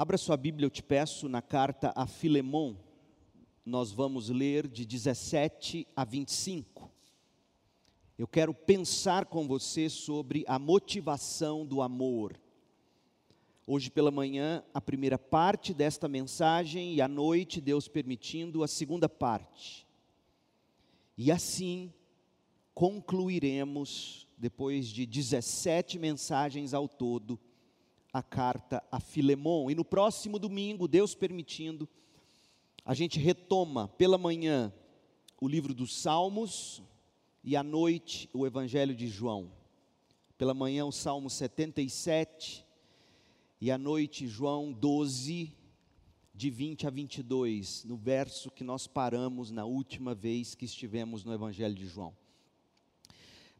Abra sua Bíblia, eu te peço, na carta a Filemon. Nós vamos ler de 17 a 25. Eu quero pensar com você sobre a motivação do amor. Hoje pela manhã, a primeira parte desta mensagem, e à noite, Deus permitindo, a segunda parte. E assim concluiremos, depois de 17 mensagens ao todo, a carta a Filemon. E no próximo domingo, Deus permitindo, a gente retoma pela manhã o livro dos Salmos e à noite o Evangelho de João. Pela manhã o Salmo 77 e à noite João 12, de 20 a 22, no verso que nós paramos na última vez que estivemos no Evangelho de João.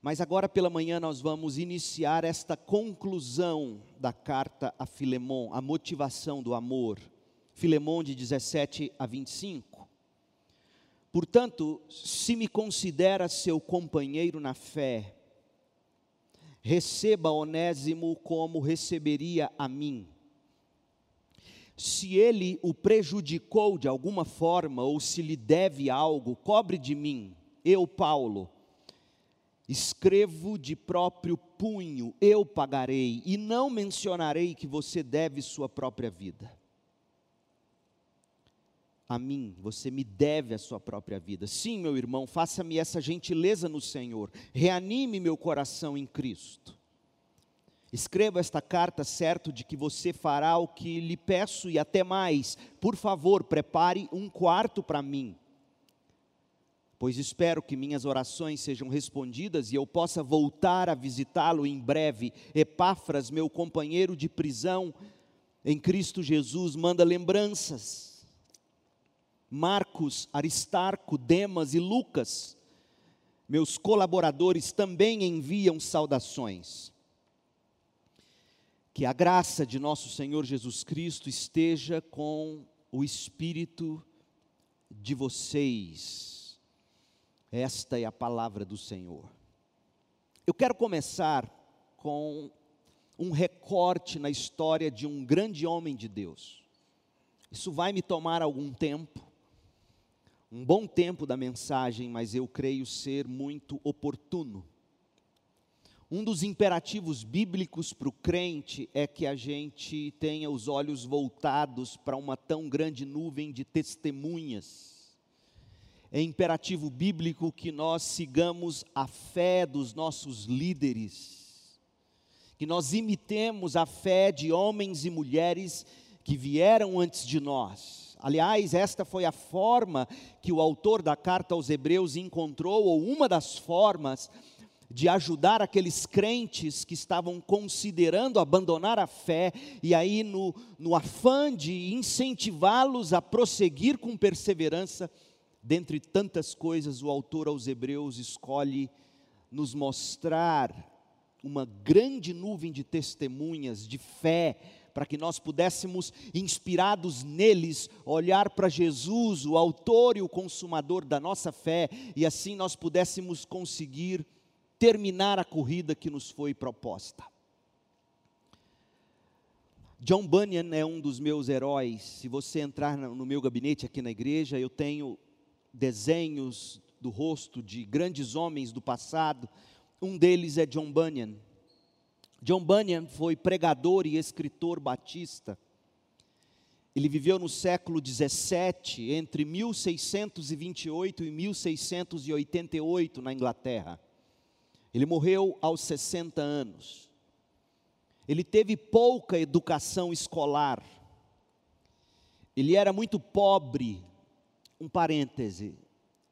Mas agora pela manhã nós vamos iniciar esta conclusão da carta a Filemon, a motivação do amor. Filemon de 17 a 25. Portanto, se me considera seu companheiro na fé, receba Onésimo como receberia a mim. Se ele o prejudicou de alguma forma ou se lhe deve algo, cobre de mim, eu, Paulo Escrevo de próprio punho, eu pagarei, e não mencionarei que você deve sua própria vida. A mim, você me deve a sua própria vida. Sim, meu irmão, faça-me essa gentileza no Senhor, reanime meu coração em Cristo. Escreva esta carta certo de que você fará o que lhe peço e até mais. Por favor, prepare um quarto para mim pois espero que minhas orações sejam respondidas e eu possa voltar a visitá-lo em breve. Epáfras, meu companheiro de prisão em Cristo Jesus, manda lembranças. Marcos, Aristarco, Demas e Lucas, meus colaboradores, também enviam saudações. Que a graça de nosso Senhor Jesus Cristo esteja com o espírito de vocês esta é a palavra do Senhor. Eu quero começar com um recorte na história de um grande homem de Deus. Isso vai me tomar algum tempo, um bom tempo da mensagem, mas eu creio ser muito oportuno. Um dos imperativos bíblicos para o crente é que a gente tenha os olhos voltados para uma tão grande nuvem de testemunhas é imperativo bíblico que nós sigamos a fé dos nossos líderes, que nós imitemos a fé de homens e mulheres que vieram antes de nós. Aliás, esta foi a forma que o autor da carta aos Hebreus encontrou, ou uma das formas de ajudar aqueles crentes que estavam considerando abandonar a fé, e aí, no, no afã de incentivá-los a prosseguir com perseverança, dentre tantas coisas, o autor aos Hebreus escolhe nos mostrar uma grande nuvem de testemunhas, de fé, para que nós pudéssemos, inspirados neles, olhar para Jesus, o autor e o consumador da nossa fé, e assim nós pudéssemos conseguir terminar a corrida que nos foi proposta. John Bunyan é um dos meus heróis. Se você entrar no meu gabinete aqui na igreja, eu tenho desenhos do rosto de grandes homens do passado. Um deles é John Bunyan. John Bunyan foi pregador e escritor batista. Ele viveu no século 17, entre 1628 e 1688, na Inglaterra. Ele morreu aos 60 anos. Ele teve pouca educação escolar. Ele era muito pobre um parêntese.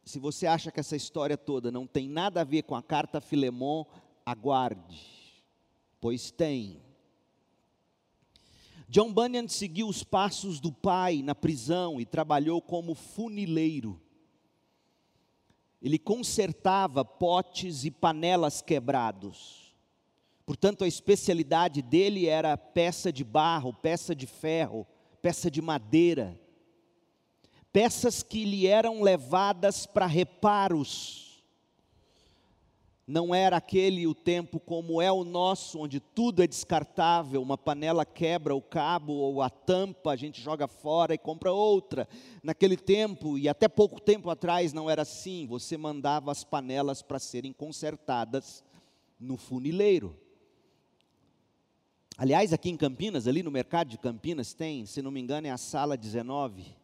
Se você acha que essa história toda não tem nada a ver com a carta Filemon, aguarde, pois tem. John Bunyan seguiu os passos do pai na prisão e trabalhou como funileiro. Ele consertava potes e panelas quebrados. Portanto, a especialidade dele era peça de barro, peça de ferro, peça de madeira peças que lhe eram levadas para reparos. não era aquele o tempo como é o nosso, onde tudo é descartável, uma panela quebra o cabo ou a tampa, a gente joga fora e compra outra. Naquele tempo, e até pouco tempo atrás, não era assim, você mandava as panelas para serem consertadas no funileiro. Aliás, aqui em Campinas, ali no mercado de Campinas, tem, se não me engano, é a sala 19,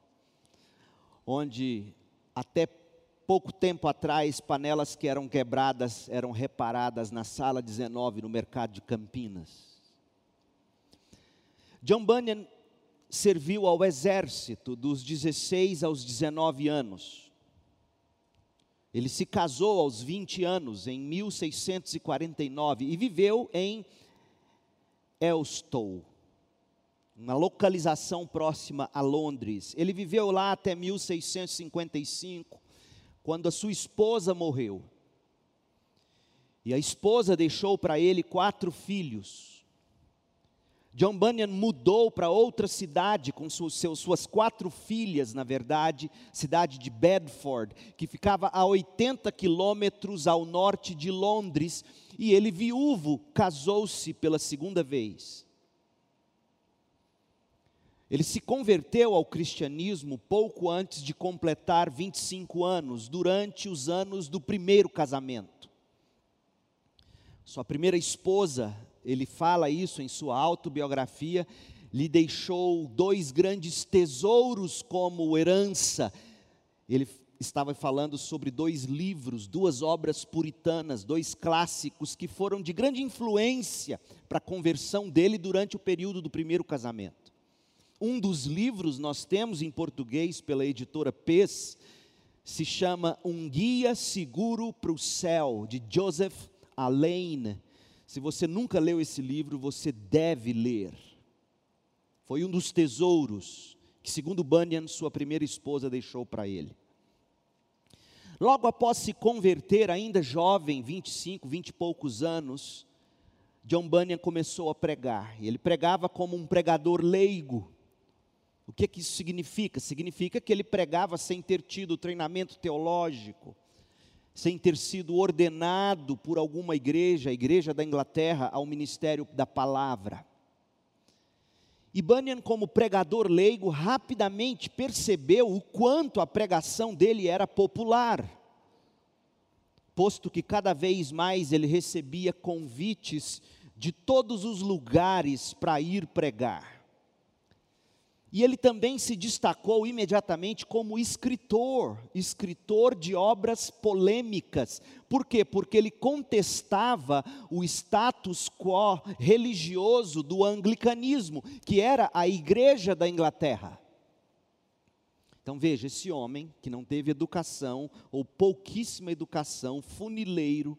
onde até pouco tempo atrás, panelas que eram quebradas eram reparadas na sala 19 no mercado de Campinas. John Bunyan serviu ao exército dos 16 aos 19 anos. Ele se casou aos 20 anos, em 1649, e viveu em Elstow, uma localização próxima a Londres. Ele viveu lá até 1655, quando a sua esposa morreu. E a esposa deixou para ele quatro filhos. John Bunyan mudou para outra cidade com suas, quatro filhas, na verdade, cidade de Bedford, que ficava a 80 quilômetros ao norte de Londres, e ele, viúvo, casou-se pela segunda vez. Ele se converteu ao cristianismo pouco antes de completar 25 anos, durante os anos do primeiro casamento. Sua primeira esposa, ele fala isso em sua autobiografia, lhe deixou dois grandes tesouros como herança. Ele estava falando sobre dois livros, duas obras puritanas, dois clássicos que foram de grande influência para a conversão dele durante o período do primeiro casamento. Um dos livros nós temos em português pela editora PES, se chama Um Guia Seguro para o Céu, de Joseph Alain. Se você nunca leu esse livro, você deve ler. Foi um dos tesouros que, segundo Bunyan, sua primeira esposa deixou para ele. Logo após se converter, ainda jovem, 25, 20 e poucos anos, John Bunyan começou a pregar. Ele pregava como um pregador leigo. O que, que isso significa? Significa que ele pregava sem ter tido treinamento teológico, sem ter sido ordenado por alguma igreja, a igreja da Inglaterra, ao ministério da palavra. E Bunyan, como pregador leigo, rapidamente percebeu o quanto a pregação dele era popular, posto que cada vez mais ele recebia convites de todos os lugares para ir pregar. E ele também se destacou imediatamente como escritor, escritor de obras polêmicas. Por quê? Porque ele contestava o status quo religioso do anglicanismo, que era a igreja da Inglaterra. Então veja, esse homem que não teve educação, ou pouquíssima educação, funileiro,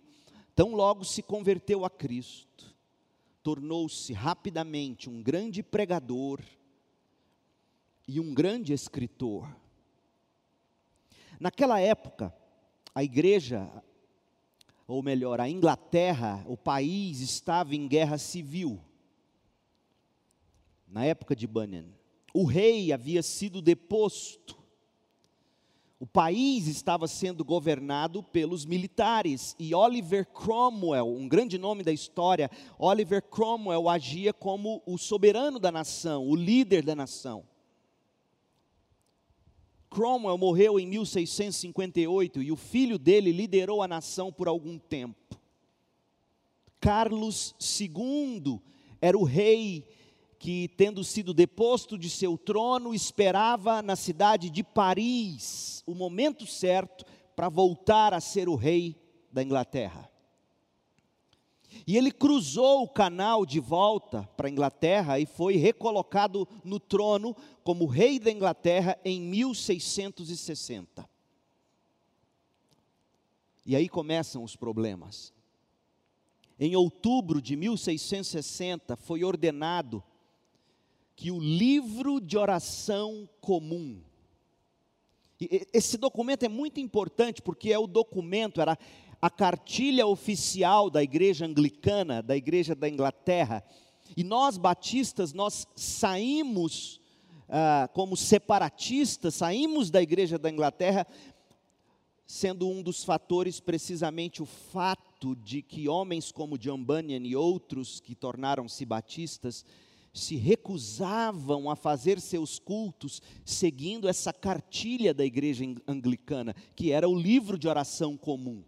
tão logo se converteu a Cristo, tornou-se rapidamente um grande pregador, e um grande escritor. Naquela época, a igreja, ou melhor, a Inglaterra, o país estava em guerra civil. Na época de Bunyan, o rei havia sido deposto. O país estava sendo governado pelos militares e Oliver Cromwell, um grande nome da história, Oliver Cromwell agia como o soberano da nação, o líder da nação. Cromwell morreu em 1658 e o filho dele liderou a nação por algum tempo. Carlos II era o rei que, tendo sido deposto de seu trono, esperava na cidade de Paris o momento certo para voltar a ser o rei da Inglaterra. E ele cruzou o canal de volta para a Inglaterra e foi recolocado no trono como rei da Inglaterra em 1660. E aí começam os problemas. Em outubro de 1660 foi ordenado que o livro de oração comum, esse documento é muito importante porque é o documento, era a cartilha oficial da igreja anglicana, da igreja da Inglaterra. E nós batistas, nós saímos ah, como separatistas, saímos da igreja da Inglaterra, sendo um dos fatores precisamente o fato de que homens como John Bunyan e outros que tornaram-se batistas se recusavam a fazer seus cultos seguindo essa cartilha da igreja anglicana, que era o livro de oração comum.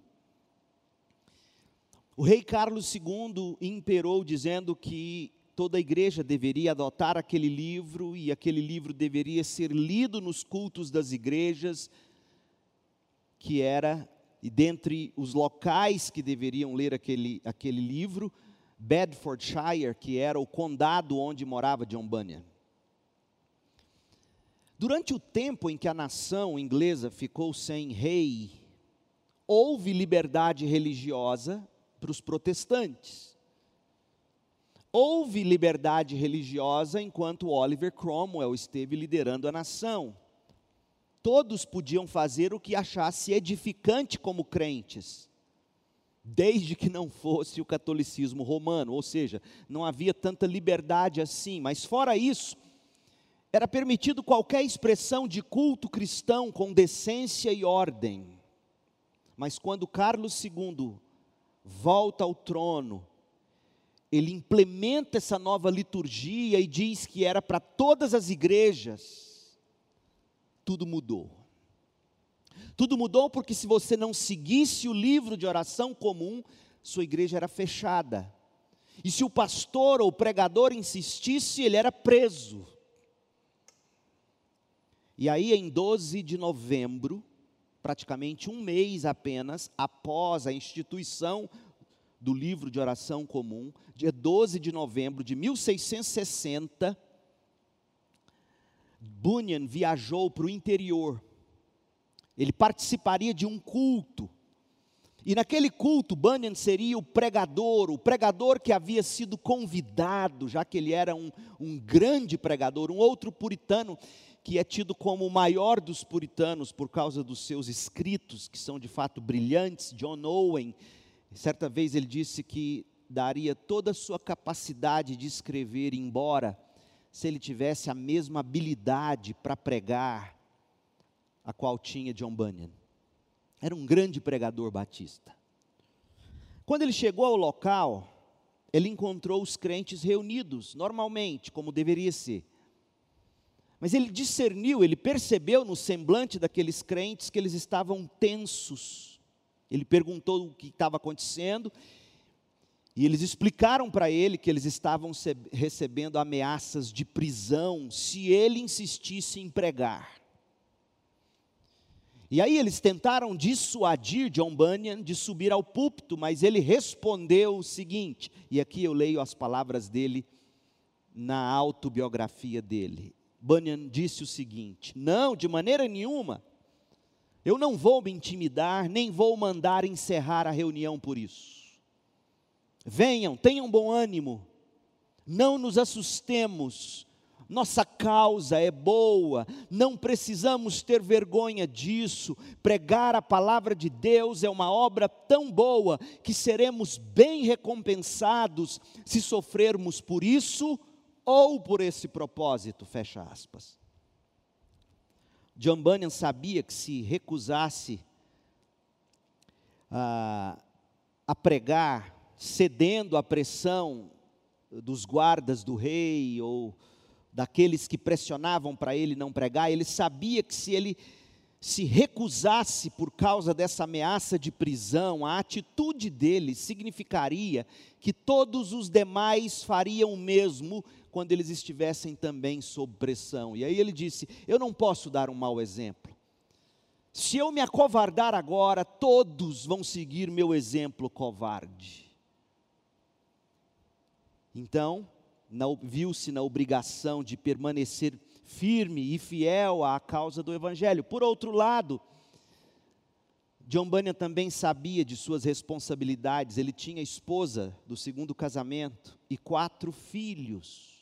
O rei Carlos II imperou dizendo que toda a igreja deveria adotar aquele livro e aquele livro deveria ser lido nos cultos das igrejas, que era, e dentre os locais que deveriam ler aquele, aquele livro, Bedfordshire, que era o condado onde morava John Bunyan. Durante o tempo em que a nação inglesa ficou sem rei, houve liberdade religiosa para os protestantes. Houve liberdade religiosa enquanto Oliver Cromwell esteve liderando a nação. Todos podiam fazer o que achasse edificante como crentes, desde que não fosse o catolicismo romano, ou seja, não havia tanta liberdade assim, mas fora isso, era permitido qualquer expressão de culto cristão com decência e ordem. Mas quando Carlos II volta ao trono, ele implementa essa nova liturgia e diz que era para todas as igrejas, tudo mudou. Tudo mudou porque se você não seguisse o livro de oração comum, sua igreja era fechada. E se o pastor ou o pregador insistisse, ele era preso. E aí, em 12 de novembro praticamente um mês apenas após a instituição do livro de oração comum, dia 12 de novembro de 1660, Bunyan viajou para o interior. Ele participaria de um culto. E naquele culto, Bunyan seria o pregador, o pregador que havia sido convidado, já que ele era um, um grande pregador, um outro puritano que é tido como o maior dos puritanos por causa dos seus escritos, que são de fato brilhantes, John Owen, certa vez ele disse que daria toda a sua capacidade de escrever embora, se ele tivesse a mesma habilidade para pregar, a qual tinha John Bunyan. Era um grande pregador batista. Quando ele chegou ao local, ele encontrou os crentes reunidos, normalmente, como deveria ser mas ele discerniu, ele percebeu no semblante daqueles crentes que eles estavam tensos. Ele perguntou o que estava acontecendo, e eles explicaram para ele que eles estavam recebendo ameaças de prisão se ele insistisse em pregar. E aí eles tentaram dissuadir John Bunyan de subir ao púlpito, mas ele respondeu o seguinte, e aqui eu leio as palavras dele na autobiografia dele. Bunyan disse o seguinte: Não, de maneira nenhuma, eu não vou me intimidar, nem vou mandar encerrar a reunião por isso. Venham, tenham bom ânimo, não nos assustemos, nossa causa é boa, não precisamos ter vergonha disso. Pregar a palavra de Deus é uma obra tão boa que seremos bem recompensados se sofrermos por isso ou por esse propósito, fecha aspas. John Bunyan sabia que se recusasse a, a pregar, cedendo à pressão dos guardas do rei ou daqueles que pressionavam para ele não pregar, ele sabia que se ele se recusasse por causa dessa ameaça de prisão, a atitude dele significaria que todos os demais fariam o mesmo quando eles estivessem também sob pressão. E aí ele disse: Eu não posso dar um mau exemplo. Se eu me acovardar agora, todos vão seguir meu exemplo covarde. Então, viu-se na obrigação de permanecer firme e fiel à causa do Evangelho. Por outro lado, John Bunyan também sabia de suas responsabilidades, ele tinha esposa do segundo casamento e quatro filhos.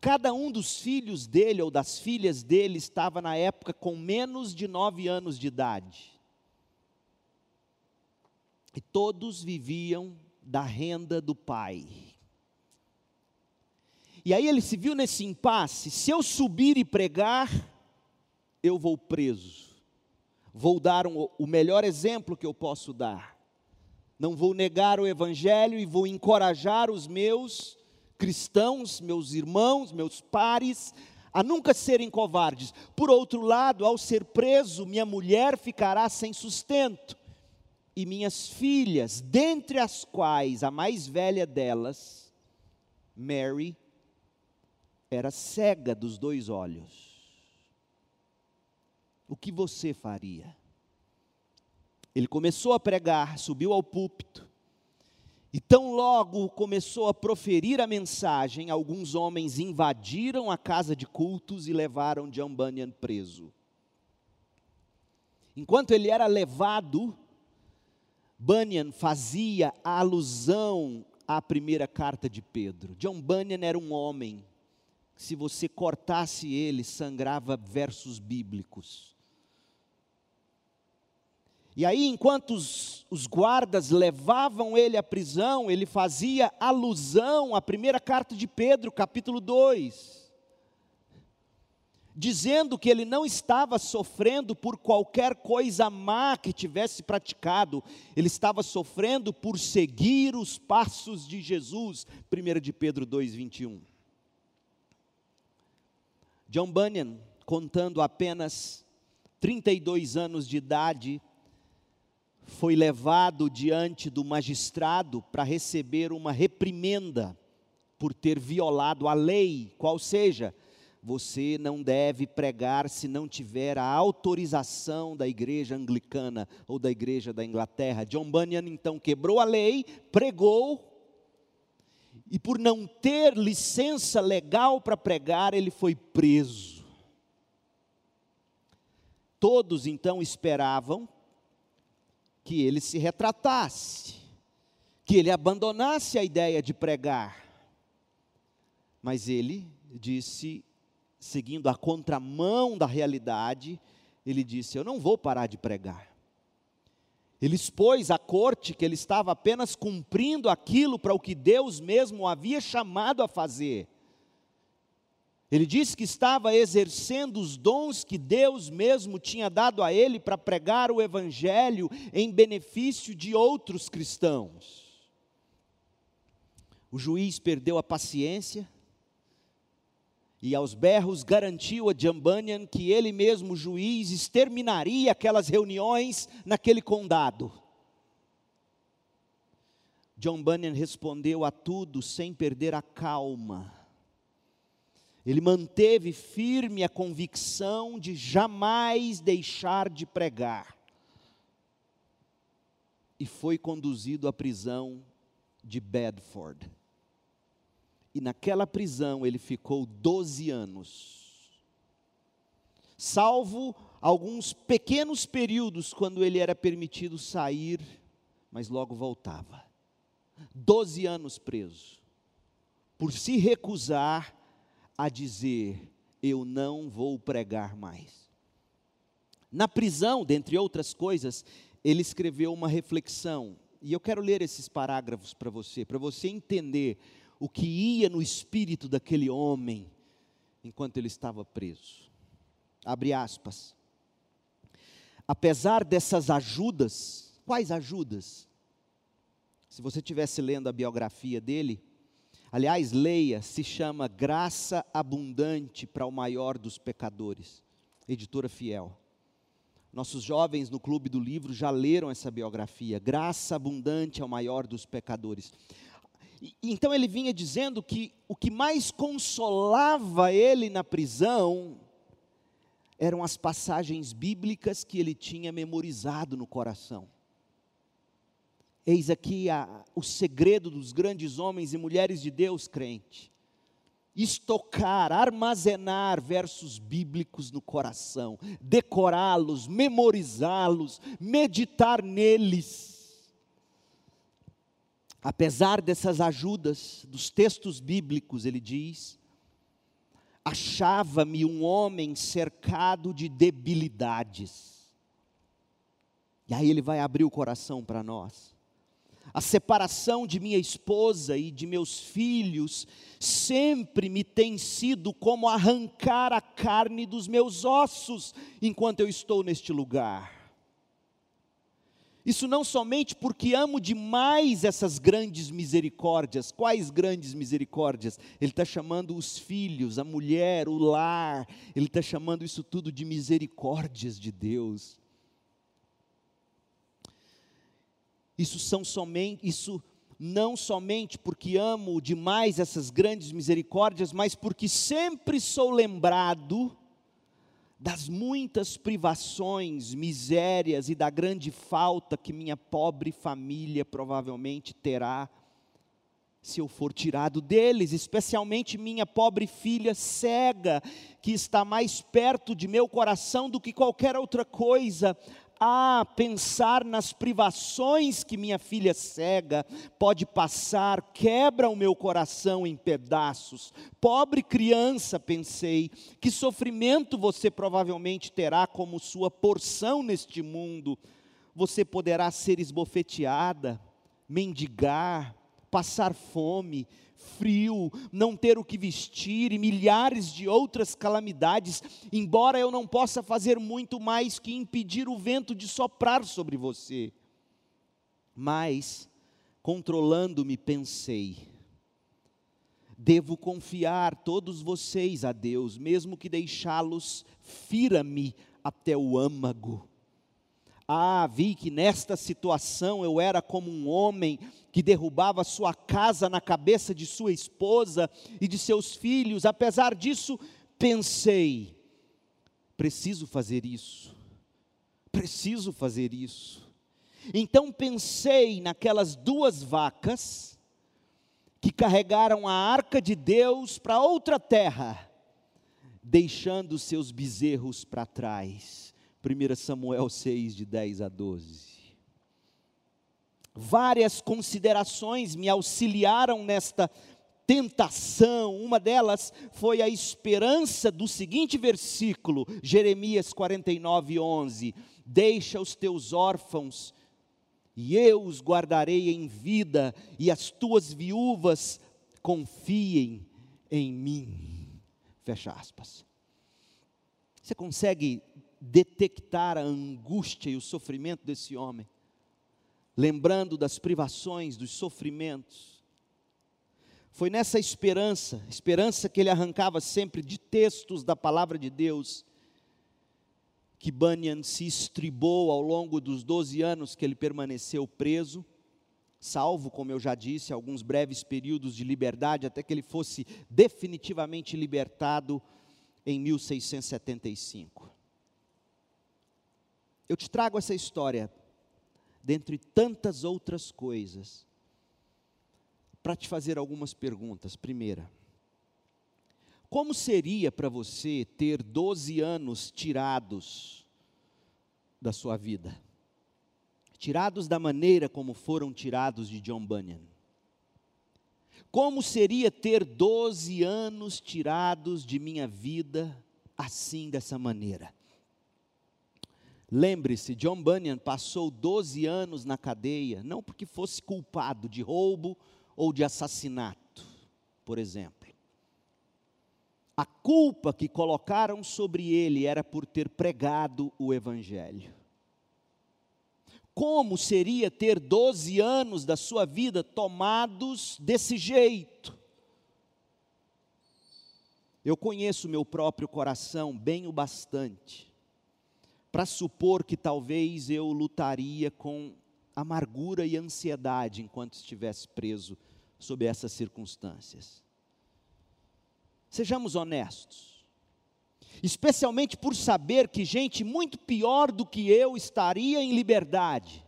Cada um dos filhos dele ou das filhas dele estava na época com menos de nove anos de idade. E todos viviam da renda do pai. E aí ele se viu nesse impasse: se eu subir e pregar, eu vou preso. Vou dar um, o melhor exemplo que eu posso dar. não vou negar o Evangelho e vou encorajar os meus cristãos, meus irmãos, meus pares, a nunca serem covardes. Por outro lado, ao ser preso, minha mulher ficará sem sustento, e minhas filhas, dentre as quais a mais velha delas, Mary, era cega dos dois olhos. O que você faria? Ele começou a pregar, subiu ao púlpito, e tão logo começou a proferir a mensagem, alguns homens invadiram a casa de cultos e levaram John Bunyan preso. Enquanto ele era levado, Bunyan fazia alusão à primeira carta de Pedro. John Bunyan era um homem, se você cortasse ele, sangrava versos bíblicos. E aí, enquanto os, os, guardas levavam ele à prisão, ele fazia alusão à primeira carta de Pedro, capítulo 2, dizendo que ele não estava sofrendo por qualquer coisa má que tivesse praticado, ele estava sofrendo por seguir os passos de Jesus, 1 de Pedro 2, 21. John Bunyan, contando apenas 32 anos de idade, foi levado diante do magistrado para receber uma reprimenda por ter violado a lei, qual seja, você não deve pregar se não tiver a autorização da igreja anglicana ou da igreja da Inglaterra. John Bunyan então quebrou a lei, pregou, e por não ter licença legal para pregar, ele foi preso. Todos então esperavam que ele se retratasse, que ele abandonasse a ideia de pregar. Mas ele disse, seguindo a contramão da realidade, ele disse: Eu não vou parar de pregar. Ele expôs à corte que ele estava apenas cumprindo aquilo para o que Deus mesmo havia chamado a fazer. Ele disse que estava exercendo os dons que Deus mesmo tinha dado a ele para pregar o Evangelho em benefício de outros cristãos. O juiz perdeu a paciência e, aos berros, garantiu a John Bunyan que ele mesmo, juiz, exterminaria aquelas reuniões naquele condado. John Bunyan respondeu a tudo sem perder a calma ele manteve firme a convicção de jamais deixar de pregar. E foi conduzido à prisão de Bedford. E naquela prisão ele ficou 12 anos. Salvo alguns pequenos períodos quando ele era permitido sair, mas logo voltava. 12 anos preso. Por se recusar a dizer: Eu não vou pregar mais. Na prisão, dentre outras coisas, ele escreveu uma reflexão, e eu quero ler esses parágrafos para você, para você entender o que ia no espírito daquele homem enquanto ele estava preso. Abre aspas. Apesar dessas ajudas, quais ajudas? Se você estivesse lendo a biografia dele, Aliás, leia, se chama Graça Abundante para o Maior dos Pecadores, editora fiel. Nossos jovens no Clube do Livro já leram essa biografia, Graça Abundante ao Maior dos Pecadores. então ele vinha dizendo que o que mais consolava ele na prisão eram as passagens bíblicas que ele tinha memorizado no coração. Eis aqui a, o segredo dos grandes homens e mulheres de Deus crente. Estocar, armazenar versos bíblicos no coração, decorá-los, memorizá-los, meditar neles. Apesar dessas ajudas dos textos bíblicos, ele diz, achava-me um homem cercado de debilidades. E aí ele vai abrir o coração para nós a separação de minha esposa e de meus filhos sempre me tem sido como arrancar a carne dos meus ossos enquanto eu estou neste lugar. Isso não somente porque amo demais essas grandes misericórdias. Quais grandes misericórdias? Ele está chamando os filhos, a mulher, o lar. Ele está chamando isso tudo de misericórdias de Deus. Isso são somente, isso não somente porque amo demais essas grandes misericórdias, mas porque sempre sou lembrado das muitas privações, misérias e da grande falta que minha pobre família provavelmente terá se eu for tirado deles, especialmente minha pobre filha cega, que está mais perto de meu coração do que qualquer outra coisa a pensar nas privações que minha filha cega pode passar, quebra o meu coração em pedaços. Pobre criança, pensei, que sofrimento você provavelmente terá como sua porção neste mundo. Você poderá ser esbofeteada, mendigar, passar fome, frio, não ter o que vestir e milhares de outras calamidades, embora eu não possa fazer muito mais que impedir o vento de soprar sobre você. Mas, controlando-me, pensei, devo confiar todos vocês a Deus, mesmo que deixá-los fira-me até o âmago. Ah, vi que nesta situação eu era como um homem que derrubava sua casa na cabeça de sua esposa e de seus filhos. Apesar disso, pensei: preciso fazer isso, preciso fazer isso. Então pensei naquelas duas vacas que carregaram a arca de Deus para outra terra, deixando seus bezerros para trás 1 Samuel 6, de 10 a 12. Várias considerações me auxiliaram nesta tentação, uma delas foi a esperança do seguinte versículo, Jeremias 49, 11: Deixa os teus órfãos, e eu os guardarei em vida, e as tuas viúvas confiem em mim. Fecha aspas. Você consegue detectar a angústia e o sofrimento desse homem, lembrando das privações, dos sofrimentos. Foi nessa esperança, esperança que ele arrancava sempre de textos da palavra de Deus, que Bunyan se estribou ao longo dos 12 anos que ele permaneceu preso, salvo, como eu já disse, alguns breves períodos de liberdade, até que ele fosse definitivamente libertado em 1675. Eu te trago essa história, dentre tantas outras coisas, para te fazer algumas perguntas. Primeira, como seria para você ter 12 anos tirados da sua vida? Tirados da maneira como foram tirados de John Bunyan. Como seria ter 12 anos tirados de minha vida assim, dessa maneira? Lembre-se, John Bunyan passou 12 anos na cadeia, não porque fosse culpado de roubo ou de assassinato, por exemplo. A culpa que colocaram sobre ele era por ter pregado o Evangelho. Como seria ter 12 anos da sua vida tomados desse jeito? Eu conheço meu próprio coração bem o bastante para supor que talvez eu lutaria com amargura e ansiedade enquanto estivesse preso sob essas circunstâncias. Sejamos honestos, especialmente por saber que gente muito pior do que eu estaria em liberdade.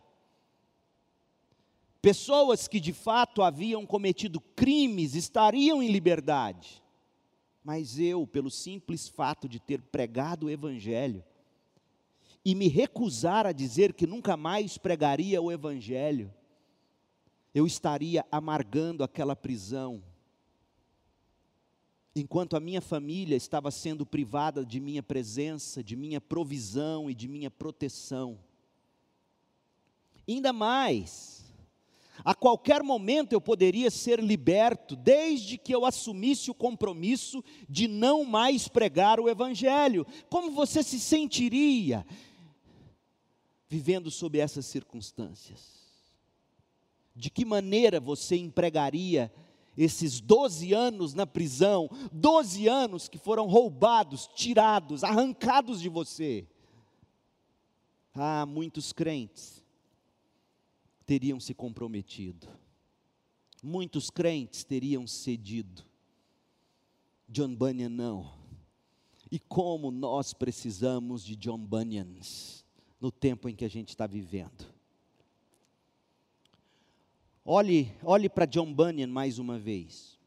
Pessoas que de fato haviam cometido crimes estariam em liberdade, mas eu, pelo simples fato de ter pregado o Evangelho, e me recusar a dizer que nunca mais pregaria o Evangelho, eu estaria amargando aquela prisão, enquanto a minha família estava sendo privada de minha presença, de minha provisão e de minha proteção. Ainda mais, a qualquer momento eu poderia ser liberto, desde que eu assumisse o compromisso de não mais pregar o Evangelho. Como você se sentiria vivendo sob essas circunstâncias? De que maneira você empregaria esses 12 anos na prisão, 12 anos que foram roubados, tirados, arrancados de você? Ah, muitos crentes teriam se comprometido, muitos crentes teriam cedido. John Bunyan não. E como nós precisamos de John Bunyans no tempo em que a gente está vivendo. Olhe, olhe para John Bunyan mais uma vez.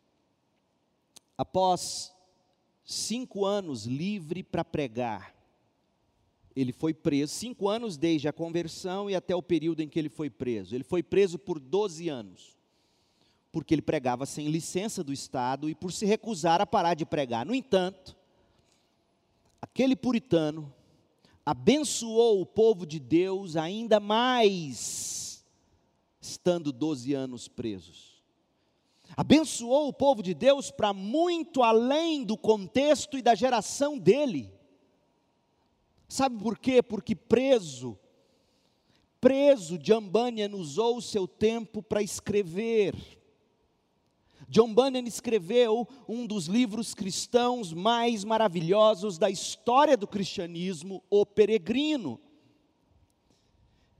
Após cinco anos livre para pregar, ele foi preso, cinco anos desde a conversão e até o período em que ele foi preso. Ele foi preso por 12 anos, porque ele pregava sem licença do Estado e por se recusar a parar de pregar. No entanto, aquele puritano abençoou o povo de Deus ainda mais, estando 12 anos presos. Abençoou o povo de Deus para muito além do contexto e da geração dele. Sabe por quê? Porque preso, preso, Bunyan usou o seu tempo para escrever. John Bunyan escreveu um dos livros cristãos mais maravilhosos da história do cristianismo, O Peregrino.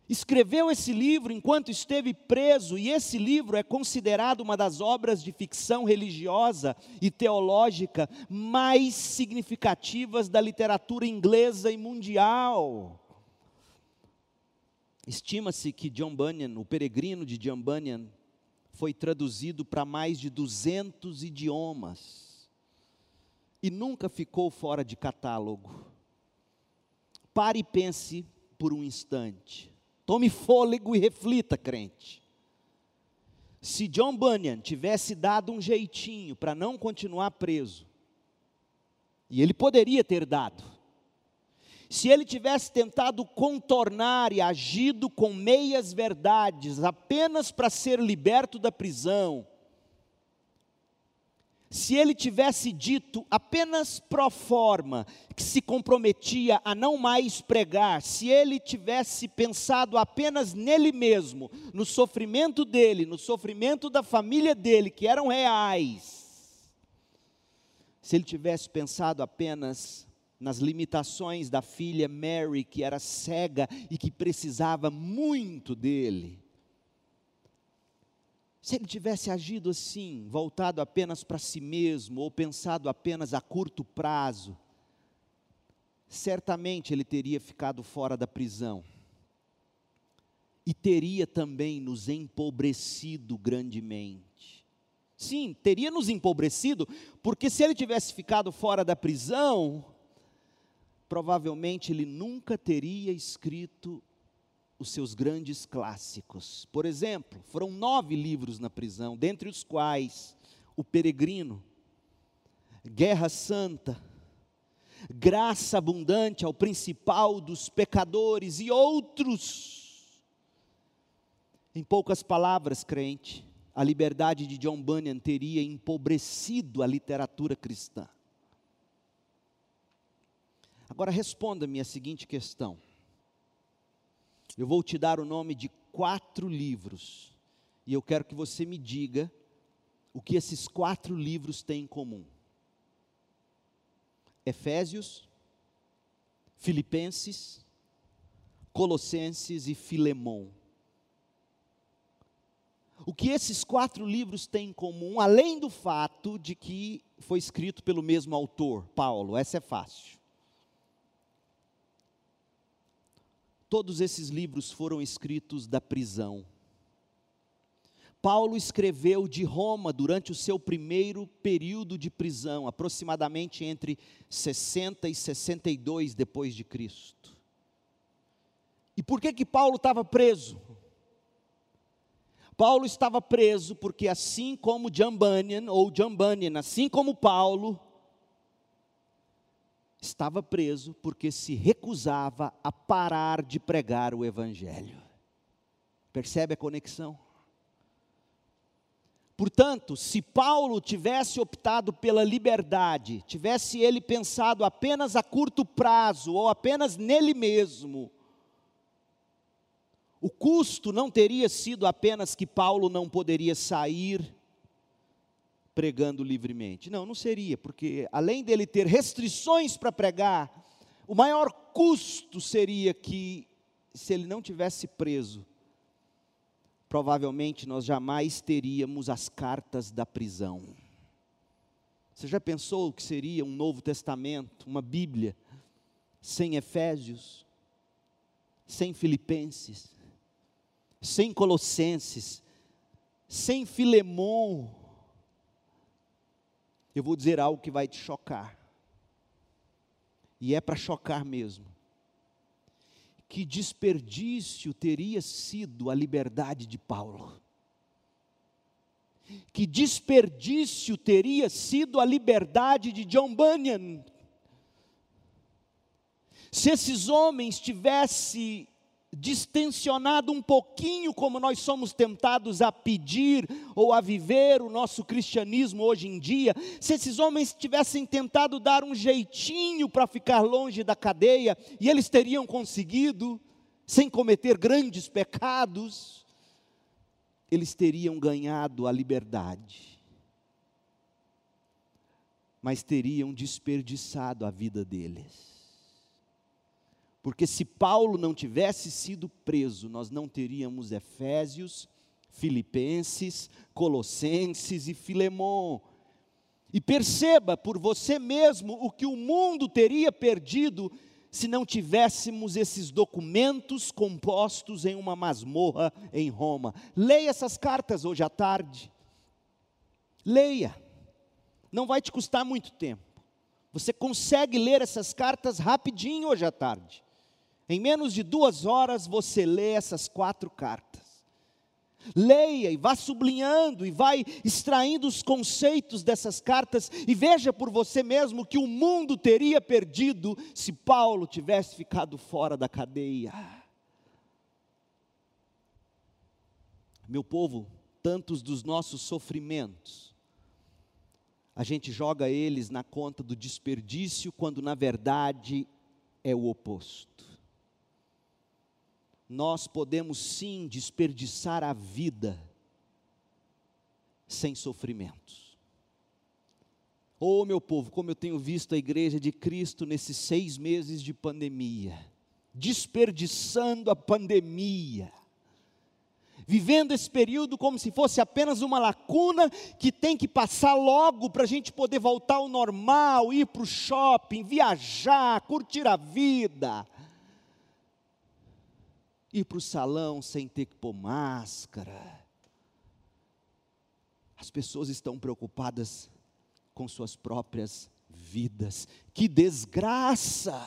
Escreveu esse livro enquanto esteve preso, e esse livro é considerado uma das obras de ficção religiosa e teológica mais significativas da literatura inglesa e mundial. Estima-se que John Bunyan, o peregrino de John Bunyan, foi traduzido para mais de 200 idiomas e nunca ficou fora de catálogo. Pare e pense por um instante. Tome fôlego e reflita, crente. Se John Bunyan tivesse dado um jeitinho para não continuar preso, e ele poderia ter dado, se ele tivesse tentado contornar e agido com meias verdades apenas para ser liberto da prisão, se ele tivesse dito apenas pro forma que se comprometia a não mais pregar, se ele tivesse pensado apenas nele mesmo, no sofrimento dele, no sofrimento da família dele, que eram reais, se ele tivesse pensado apenas nas limitações da filha Mary, que era cega e que precisava muito dele. Se ele tivesse agido assim, voltado apenas para si mesmo, ou pensado apenas a curto prazo, certamente ele teria ficado fora da prisão. E teria também nos empobrecido grandemente. Sim, teria nos empobrecido, porque se ele tivesse ficado fora da prisão, provavelmente ele nunca teria escrito os seus grandes clássicos. Por exemplo, foram nove livros na prisão, dentre os quais O Peregrino, Guerra Santa, Graça Abundante ao Principal dos Pecadores e outros. Em poucas palavras, crente, a liberdade de John Bunyan teria empobrecido a literatura cristã. Agora responda-me a seguinte questão. Eu vou te dar o nome de quatro livros, e eu quero que você me diga o que esses quatro livros têm em comum: Efésios, Filipenses, Colossenses e Filemão. O que esses quatro livros têm em comum, além do fato de que foi escrito pelo mesmo autor, Paulo, essa é fácil. Todos esses livros foram escritos da prisão. Paulo escreveu de Roma durante o seu primeiro período de prisão, aproximadamente entre 60 e 62 depois de Cristo. E por que que Paulo estava preso? Paulo estava preso porque assim como John Bunyan ou John Bunyan, assim como Paulo, estava preso porque se recusava a parar de pregar o Evangelho. Percebe a conexão? Portanto, se Paulo tivesse optado pela liberdade, tivesse ele pensado apenas a curto prazo ou apenas nele mesmo, o custo não teria sido apenas que Paulo não poderia sair pregando livremente. Não, não seria, porque além dele ter restrições para pregar, o maior custo seria que, se ele não tivesse preso, provavelmente nós jamais teríamos as cartas da prisão. Você já pensou o que seria um Novo Testamento, uma Bíblia, sem Efésios, sem Filipenses, sem Colossenses, sem Filemon? Eu vou dizer algo que vai te chocar, e é para chocar mesmo que desperdício teria sido a liberdade de Paulo. Que desperdício teria sido a liberdade de John Bunyan. Se esses homens tivessem distensionado um pouquinho como nós somos tentados a pedir ou a viver o nosso cristianismo hoje em dia, se esses homens tivessem tentado dar um jeitinho para ficar longe da cadeia, e eles teriam conseguido, sem cometer grandes pecados, eles teriam ganhado a liberdade, mas teriam desperdiçado a vida deles. Porque se Paulo não tivesse sido preso, nós não teríamos Efésios, Filipenses, Colossenses e Filemon. E perceba por você mesmo o que o mundo teria perdido se não tivéssemos esses documentos compostos em uma masmorra em Roma. Leia essas cartas hoje à tarde. Leia. Não vai te custar muito tempo. Você consegue ler essas cartas rapidinho hoje à tarde. Em menos de duas horas você lê essas quatro cartas. Leia e vá sublinhando e vai extraindo os conceitos dessas cartas e veja por você mesmo que o mundo teria perdido se Paulo tivesse ficado fora da cadeia. Meu povo, tantos dos nossos sofrimentos, a gente joga eles na conta do desperdício, quando na verdade é o oposto nós podemos sim desperdiçar a vida sem sofrimentos. Oh, meu povo, como eu tenho visto a igreja de Cristo nesses seis meses de pandemia, desperdiçando a pandemia, vivendo esse período como se fosse apenas uma lacuna que tem que passar logo para a gente poder voltar ao normal, ir para o shopping, viajar, curtir a vida ir para o salão sem ter que pôr máscara. As pessoas estão preocupadas com suas próprias vidas. Que desgraça!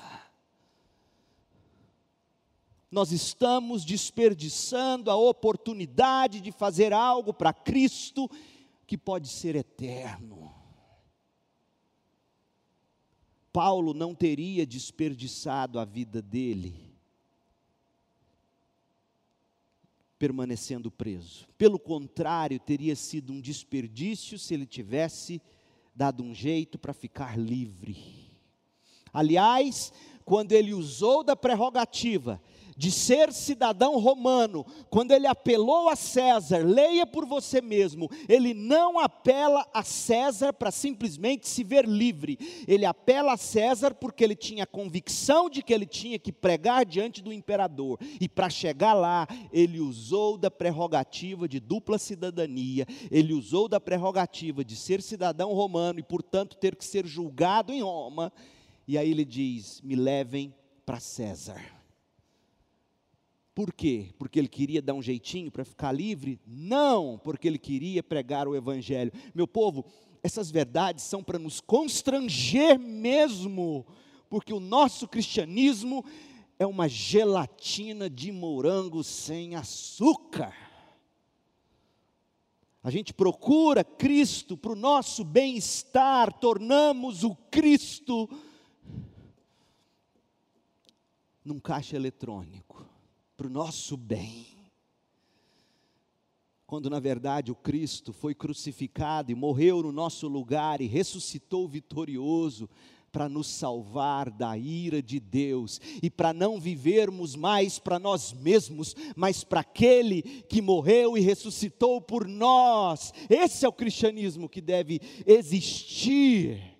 Nós estamos desperdiçando a oportunidade de fazer algo para Cristo que pode ser eterno. Paulo não teria desperdiçado a vida dele permanecendo preso. Pelo contrário, teria sido um desperdício se ele tivesse dado um jeito para ficar livre. Aliás, quando ele usou da prerrogativa de ser cidadão romano, quando ele apelou a César, leia por você mesmo, ele não apela a César para simplesmente se ver livre, ele apela a César porque ele tinha convicção de que ele tinha que pregar diante do imperador, e para chegar lá, ele usou da prerrogativa de dupla cidadania, ele usou da prerrogativa de ser cidadão romano e, portanto, ter que ser julgado em Roma, e aí ele diz: me levem para César. Por quê? Porque ele queria dar um jeitinho para ficar livre? Não, porque ele queria pregar o Evangelho. Meu povo, essas verdades são para nos constranger mesmo, porque o nosso cristianismo é uma gelatina de morango sem açúcar. A gente procura Cristo para o nosso bem-estar, tornamos o Cristo num caixa eletrônico para o nosso bem. Quando na verdade o Cristo foi crucificado e morreu no nosso lugar e ressuscitou vitorioso para nos salvar da ira de Deus e para não vivermos mais para nós mesmos, mas para aquele que morreu e ressuscitou por nós. Esse é o cristianismo que deve existir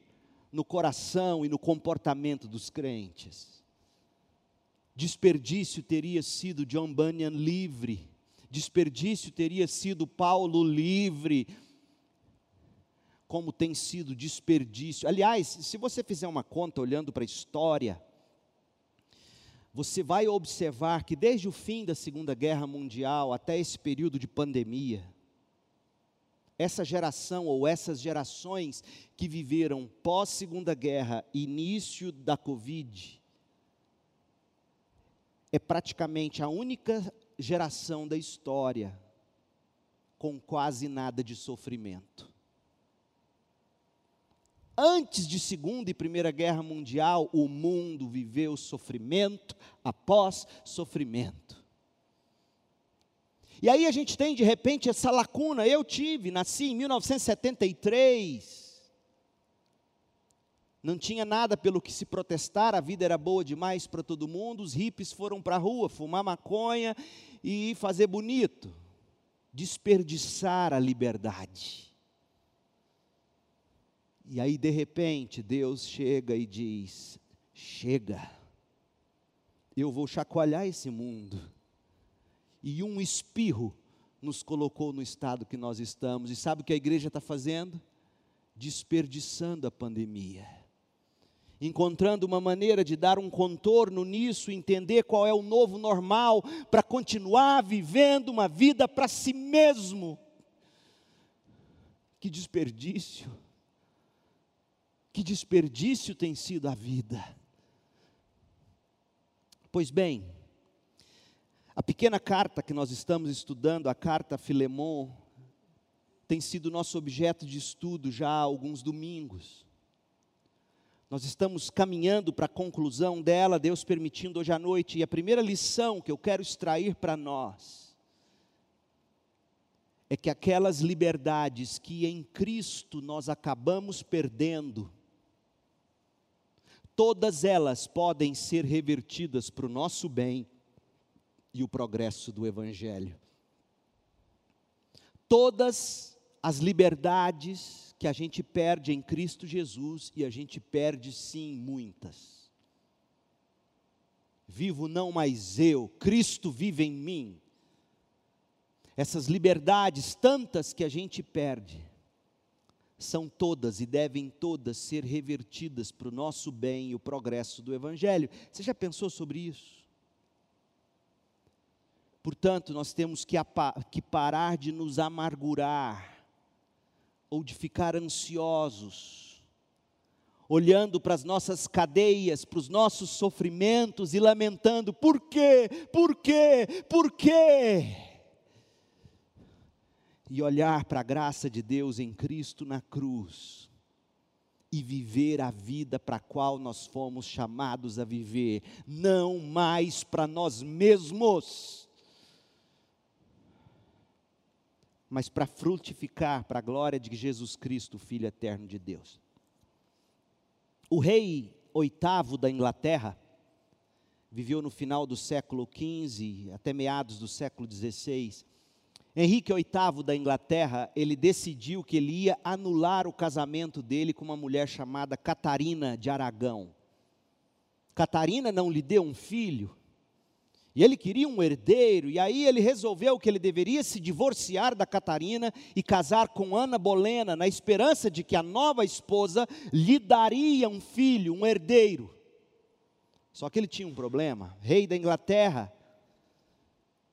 no coração e no comportamento dos crentes. Desperdício teria sido John Bunyan livre, desperdício teria sido Paulo livre como tem sido desperdício. Aliás, se você fizer uma conta olhando para a história, você vai observar que desde o fim da Segunda Guerra Mundial até esse período de pandemia, essa geração ou essas gerações que viveram pós Segunda Guerra, início da Covid, é praticamente a única geração da história com quase nada de sofrimento. Antes de Segunda e Primeira Guerra Mundial, o mundo viveu sofrimento após sofrimento. E aí a gente tem de repente essa lacuna. Eu tive, nasci em 1973. Não tinha nada pelo que se protestar, a vida era boa demais para todo mundo. Os hippies foram para a rua fumar maconha e fazer bonito, desperdiçar a liberdade. E aí, de repente, Deus chega e diz: Chega, eu vou chacoalhar esse mundo. E um espirro nos colocou no estado que nós estamos. E sabe o que a igreja está fazendo? Desperdiçando a pandemia. Encontrando uma maneira de dar um contorno nisso, entender qual é o novo normal, para continuar vivendo uma vida para si mesmo. Que desperdício que desperdício tem sido a vida. Pois bem, a pequena carta que nós estamos estudando, a carta a Filemon, tem sido nosso objeto de estudo já há alguns domingos. Nós estamos caminhando para a conclusão dela, Deus permitindo hoje à noite, e a primeira lição que eu quero extrair para nós é que aquelas liberdades que em Cristo nós acabamos perdendo, todas elas podem ser revertidas para o nosso bem e o progresso do Evangelho. Todas as liberdades que a gente perde em Cristo Jesus, e a gente perde sim muitas. Vivo não mais eu, Cristo vive em mim. Essas liberdades, tantas que a gente perde, são todas e devem todas ser revertidas para o nosso bem e o progresso do Evangelho. Você já pensou sobre isso? Portanto, nós temos que, que parar de nos amargurar ou de ficar ansiosos, olhando para as nossas cadeias, para os nossos sofrimentos e lamentando: por quê? Por quê? Por quê? e olhar para a graça de Deus em Cristo na cruz e viver a vida para a qual nós fomos chamados a viver, não mais para nós mesmos, mas para frutificar para a glória de Jesus Cristo, Filho eterno de Deus. O rei oitavo da Inglaterra viveu no final do século XV até meados do século XVI Henrique VIII da Inglaterra, ele decidiu que ele ia anular o casamento dele com uma mulher chamada Catarina de Aragão. Catarina não lhe deu um filho, e ele queria um herdeiro, e aí ele resolveu que ele deveria se divorciar da Catarina e casar com Ana Bolena, na esperança de que a nova esposa lhe daria um filho, um herdeiro. Só que ele tinha um problema. Rei da Inglaterra,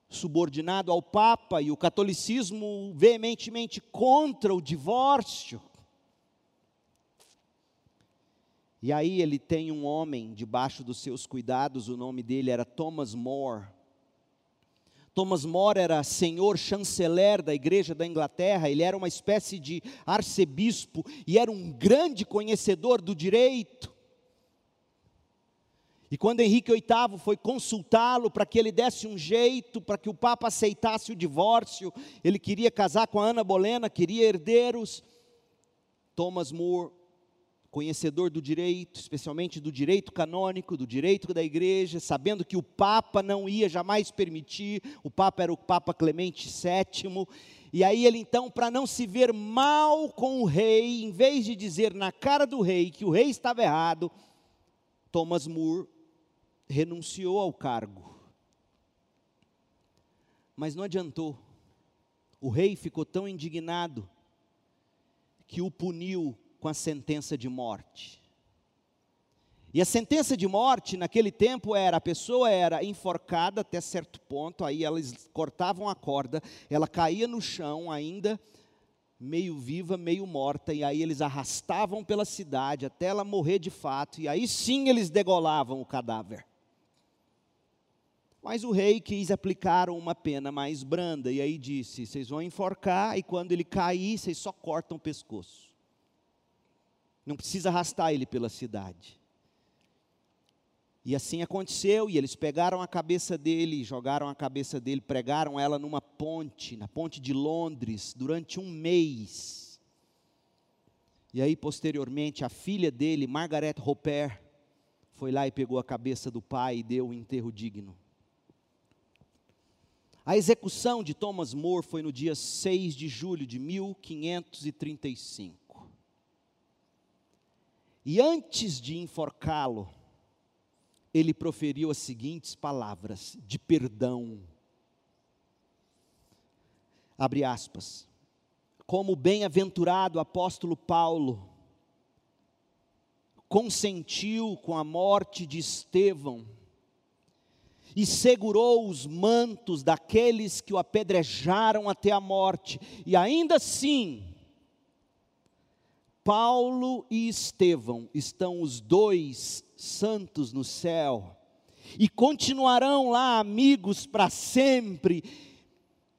subordinado ao Papa e o catolicismo veementemente contra o divórcio. E aí ele tem um homem debaixo dos seus cuidados, o nome dele era Thomas More. Thomas More era senhor chanceler da igreja da Inglaterra, ele era uma espécie de arcebispo e era um grande conhecedor do direito. E quando Henrique VIII foi consultá-lo para que ele desse um jeito, para que o Papa aceitasse o divórcio, ele queria casar com a Ana Bolena, queria herdeiros. Thomas More conhecedor do direito, especialmente do direito canônico, do direito da igreja, sabendo que o Papa não ia jamais permitir, o Papa era o Papa Clemente VII, e aí ele então, para não se ver mal com o rei, em vez de dizer na cara do rei que o rei estava errado, Thomas More renunciou ao cargo. Mas não adiantou. O rei ficou tão indignado que o puniu com a sentença de morte. E a sentença de morte naquele tempo era: a pessoa era enforcada até certo ponto, aí elas cortavam a corda, ela caía no chão ainda, meio viva, meio morta, e aí eles arrastavam pela cidade até ela morrer de fato, e aí sim eles degolavam o cadáver. Mas o rei quis aplicar uma pena mais branda, e aí disse: vocês vão enforcar, e quando ele cair, vocês só cortam o pescoço. Não precisa arrastar ele pela cidade. E assim aconteceu, e eles pegaram a cabeça dele, jogaram a cabeça dele, pregaram ela numa ponte, na ponte de Londres, durante um mês. E aí, posteriormente, a filha dele, Margaret Roper, foi lá e pegou a cabeça do pai e deu um enterro digno. A execução de Thomas More foi no dia 6 de julho de 1535. E antes de enforcá-lo, ele proferiu as seguintes palavras de perdão. Abre aspas. Como bem-aventurado apóstolo Paulo consentiu com a morte de Estevão e segurou os mantos daqueles que o apedrejaram até a morte, e ainda assim Paulo e Estevão estão os dois santos no céu e continuarão lá amigos para sempre.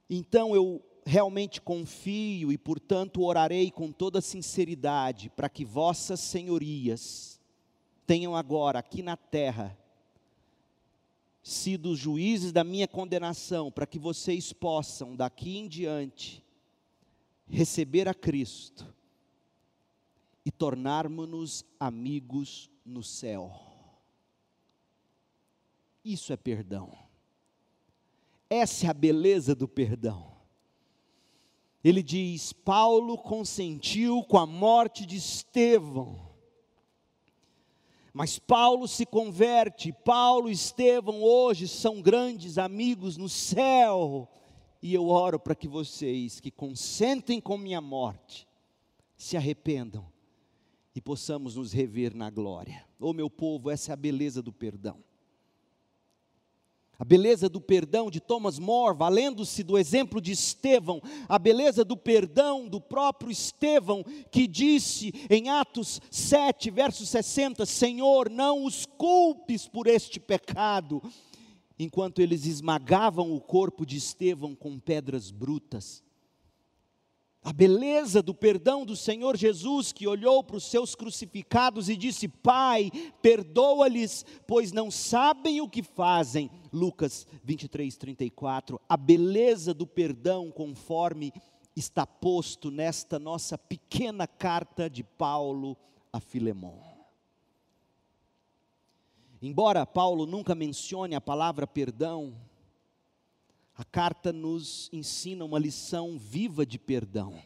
Então eu realmente confio e, portanto, orarei com toda sinceridade para que vossas senhorias tenham agora aqui na terra sido juízes da minha condenação, para que vocês possam daqui em diante receber a Cristo e tornarmos-nos amigos no céu. Isso é perdão. Essa é a beleza do perdão. Ele diz: Paulo consentiu com a morte de Estevão. Mas Paulo se converte, Paulo e Estevão hoje são grandes amigos no céu. E eu oro para que vocês que consentem com minha morte se arrependam e possamos nos rever na glória. Oh, meu povo, essa é a beleza do perdão. A beleza do perdão de Thomas More, valendo-se do exemplo de Estevão, a beleza do perdão do próprio Estevão, que disse em Atos 7, verso 60: Senhor, não os culpes por este pecado, enquanto eles esmagavam o corpo de Estevão com pedras brutas a beleza do perdão do Senhor Jesus, que olhou para os seus crucificados e disse: Pai, perdoa-lhes, pois não sabem o que fazem. Lucas 23, 34. A beleza do perdão, conforme está posto nesta nossa pequena carta de Paulo a Filemão. Embora Paulo nunca mencione a palavra perdão, a carta nos ensina uma lição viva de perdão.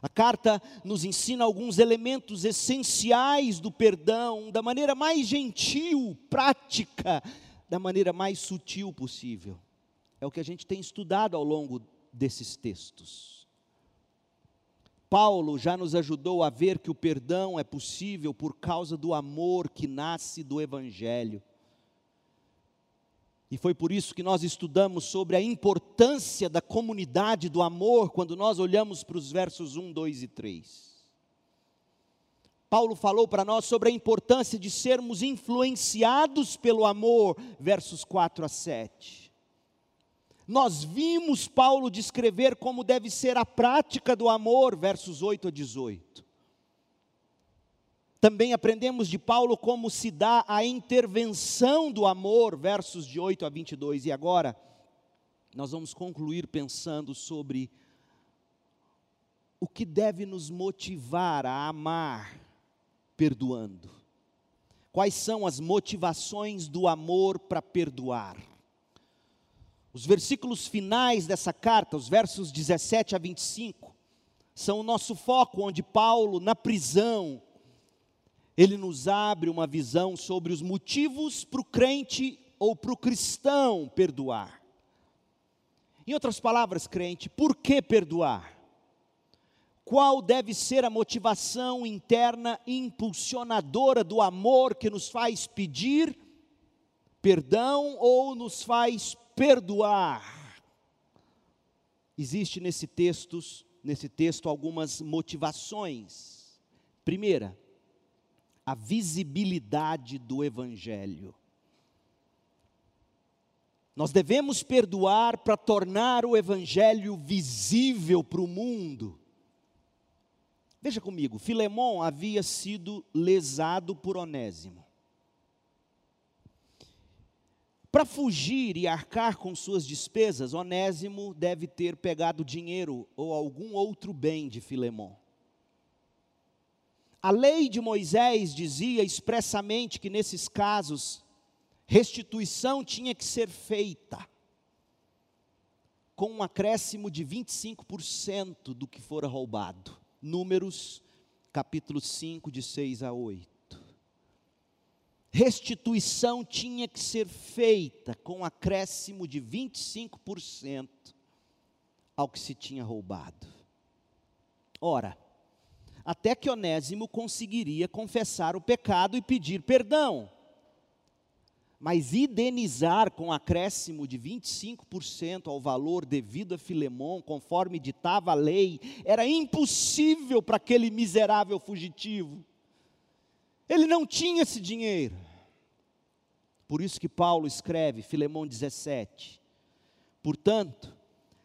A carta nos ensina alguns elementos essenciais do perdão, da maneira mais gentil, prática, da maneira mais sutil possível. É o que a gente tem estudado ao longo desses textos. Paulo já nos ajudou a ver que o perdão é possível por causa do amor que nasce do Evangelho. E foi por isso que nós estudamos sobre a importância da comunidade do amor, quando nós olhamos para os versos 1, 2 e 3. Paulo falou para nós sobre a importância de sermos influenciados pelo amor, versos 4 a 7. Nós vimos Paulo descrever como deve ser a prática do amor, versos 8 a 18. Também aprendemos de Paulo como se dá a intervenção do amor, versos de 8 a 22. E agora, nós vamos concluir pensando sobre o que deve nos motivar a amar perdoando? Quais são as motivações do amor para perdoar? Os versículos finais dessa carta, os versos 17 a 25, são o nosso foco, onde Paulo, na prisão, ele nos abre uma visão sobre os motivos para o crente ou para o cristão perdoar. Em outras palavras, crente, por que perdoar? Qual deve ser a motivação interna impulsionadora do amor que nos faz pedir perdão ou nos faz perdoar? Existe nesse texto, nesse texto algumas motivações. Primeira, a visibilidade do evangelho. Nós devemos perdoar para tornar o evangelho visível para o mundo. Veja comigo, Filemão havia sido lesado por Onésimo. Para fugir e arcar com suas despesas, Onésimo deve ter pegado dinheiro ou algum outro bem de Filemão. A lei de Moisés dizia expressamente que nesses casos, restituição tinha que ser feita com um acréscimo de 25% do que fora roubado. Números, capítulo 5, de 6 a 8. Restituição tinha que ser feita com um acréscimo de 25% ao que se tinha roubado. Ora, até que Onésimo conseguiria confessar o pecado e pedir perdão mas indenizar com acréscimo de 25% ao valor devido a Filemão, conforme ditava a lei, era impossível para aquele miserável fugitivo. Ele não tinha esse dinheiro. Por isso que Paulo escreve, Filemão 17: Portanto,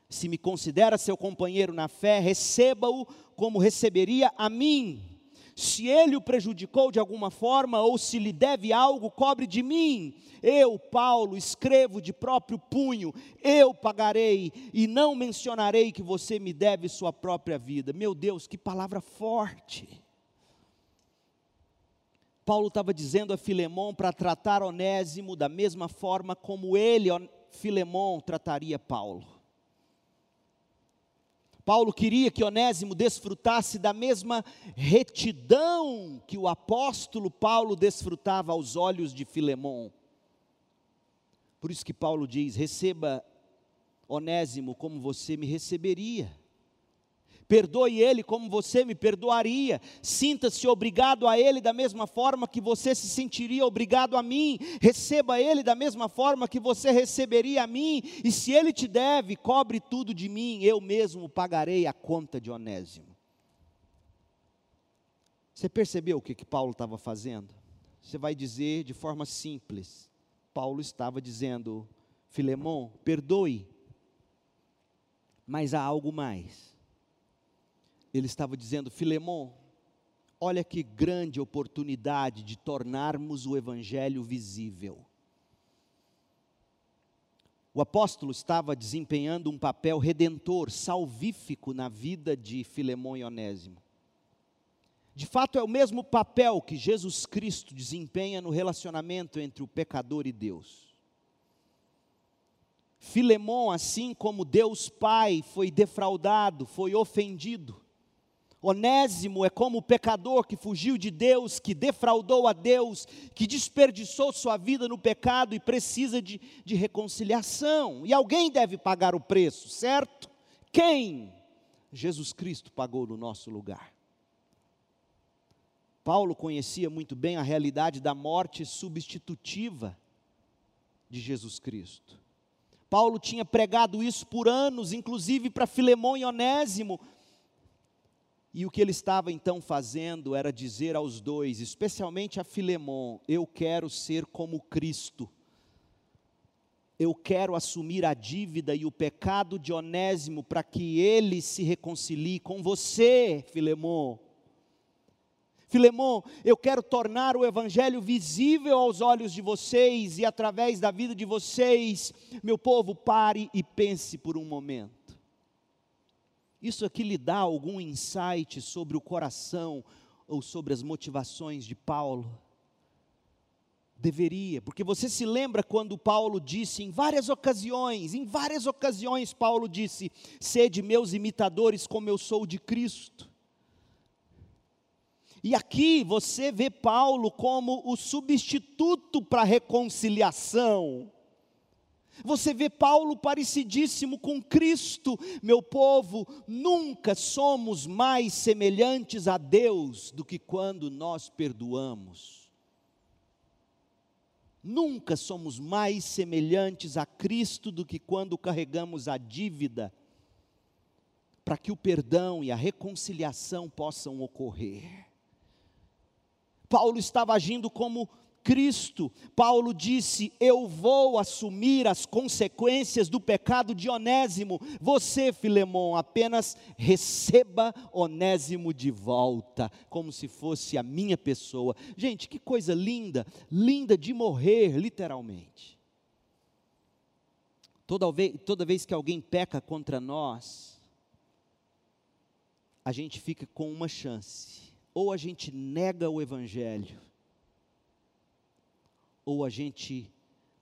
se me considera seu companheiro na fé, receba-o como receberia a mim se ele o prejudicou de alguma forma ou se lhe deve algo, cobre de mim. Eu, Paulo, escrevo de próprio punho, eu pagarei e não mencionarei que você me deve sua própria vida. Meu Deus, que palavra forte. Paulo estava dizendo a Filemão para tratar Onésimo da mesma forma como ele, Filemão, trataria Paulo. Paulo queria que Onésimo desfrutasse da mesma retidão que o apóstolo Paulo desfrutava aos olhos de Filemão. Por isso que Paulo diz: receba Onésimo como você me receberia. Perdoe ele como você me perdoaria. Sinta-se obrigado a ele da mesma forma que você se sentiria obrigado a mim. Receba ele da mesma forma que você receberia a mim. E se ele te deve, cobre tudo de mim. Eu mesmo pagarei a conta de Onésimo. Você percebeu o que, que Paulo estava fazendo? Você vai dizer de forma simples. Paulo estava dizendo: Filemão, perdoe, mas há algo mais ele estava dizendo: Filemon, olha que grande oportunidade de tornarmos o Evangelho visível. O apóstolo estava desempenhando um papel redentor, salvífico na vida de Filemão e Onésimo. De fato, é o mesmo papel que Jesus Cristo desempenha no relacionamento entre o pecador e Deus. Filemão, assim como Deus Pai, foi defraudado, foi ofendido. Onésimo é como o pecador que fugiu de Deus, que defraudou a Deus, que desperdiçou sua vida no pecado e precisa de, de reconciliação. E alguém deve pagar o preço, certo? Quem? Jesus Cristo pagou no nosso lugar. Paulo conhecia muito bem a realidade da morte substitutiva de Jesus Cristo. Paulo tinha pregado isso por anos, inclusive para Filemão e Onésimo, e o que ele estava então fazendo era dizer aos dois, especialmente a Filemon: Eu quero ser como Cristo. Eu quero assumir a dívida e o pecado de Onésimo para que ele se reconcilie com você, Filemon. Filemon, eu quero tornar o Evangelho visível aos olhos de vocês e através da vida de vocês, meu povo, pare e pense por um momento. Isso aqui lhe dá algum insight sobre o coração ou sobre as motivações de Paulo? Deveria, porque você se lembra quando Paulo disse em várias ocasiões, em várias ocasiões Paulo disse: "Sede meus imitadores como eu sou de Cristo". E aqui você vê Paulo como o substituto para a reconciliação. Você vê Paulo parecidíssimo com Cristo, meu povo, nunca somos mais semelhantes a Deus do que quando nós perdoamos. Nunca somos mais semelhantes a Cristo do que quando carregamos a dívida, para que o perdão e a reconciliação possam ocorrer. Paulo estava agindo como Cristo. Paulo disse: Eu vou assumir as consequências do pecado de Onésimo. Você, Filemão, apenas receba Onésimo de volta, como se fosse a minha pessoa. Gente, que coisa linda, linda de morrer, literalmente. Toda vez, toda vez que alguém peca contra nós, a gente fica com uma chance. Ou a gente nega o Evangelho, ou a gente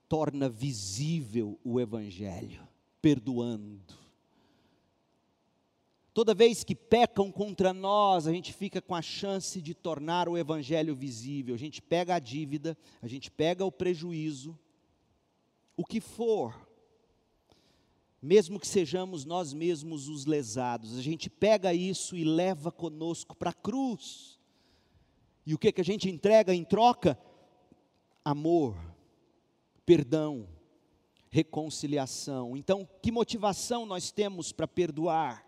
torna visível o Evangelho, perdoando. Toda vez que pecam contra nós, a gente fica com a chance de tornar o Evangelho visível. A gente pega a dívida, a gente pega o prejuízo, o que for, mesmo que sejamos nós mesmos os lesados, a gente pega isso e leva conosco para a cruz. E o que, que a gente entrega em troca? Amor, perdão, reconciliação. Então, que motivação nós temos para perdoar?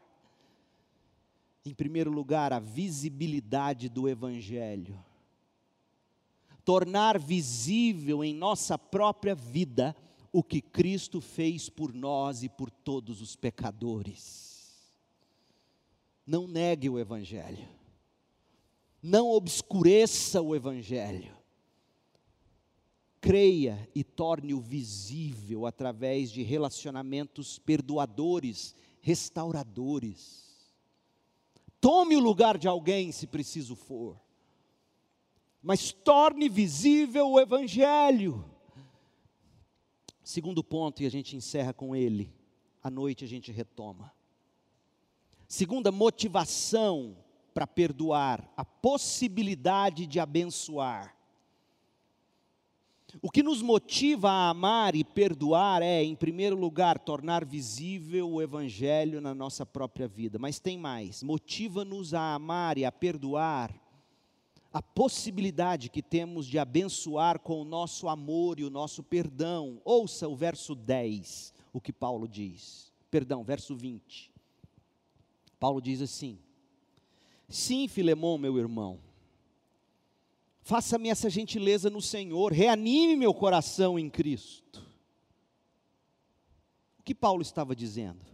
Em primeiro lugar, a visibilidade do Evangelho. Tornar visível em nossa própria vida o que Cristo fez por nós e por todos os pecadores. Não negue o Evangelho. Não obscureça o Evangelho creia e torne-o visível através de relacionamentos perdoadores, restauradores. Tome o lugar de alguém se preciso for, mas torne visível o Evangelho. Segundo ponto, e a gente encerra com ele, à noite a gente retoma. Segunda motivação para perdoar, a possibilidade de abençoar. O que nos motiva a amar e perdoar é, em primeiro lugar, tornar visível o Evangelho na nossa própria vida. Mas tem mais: motiva-nos a amar e a perdoar a possibilidade que temos de abençoar com o nosso amor e o nosso perdão. Ouça o verso 10, o que Paulo diz. Perdão, verso 20. Paulo diz assim: Sim, Filemão, meu irmão Faça-me essa gentileza no Senhor, reanime meu coração em Cristo. O que Paulo estava dizendo?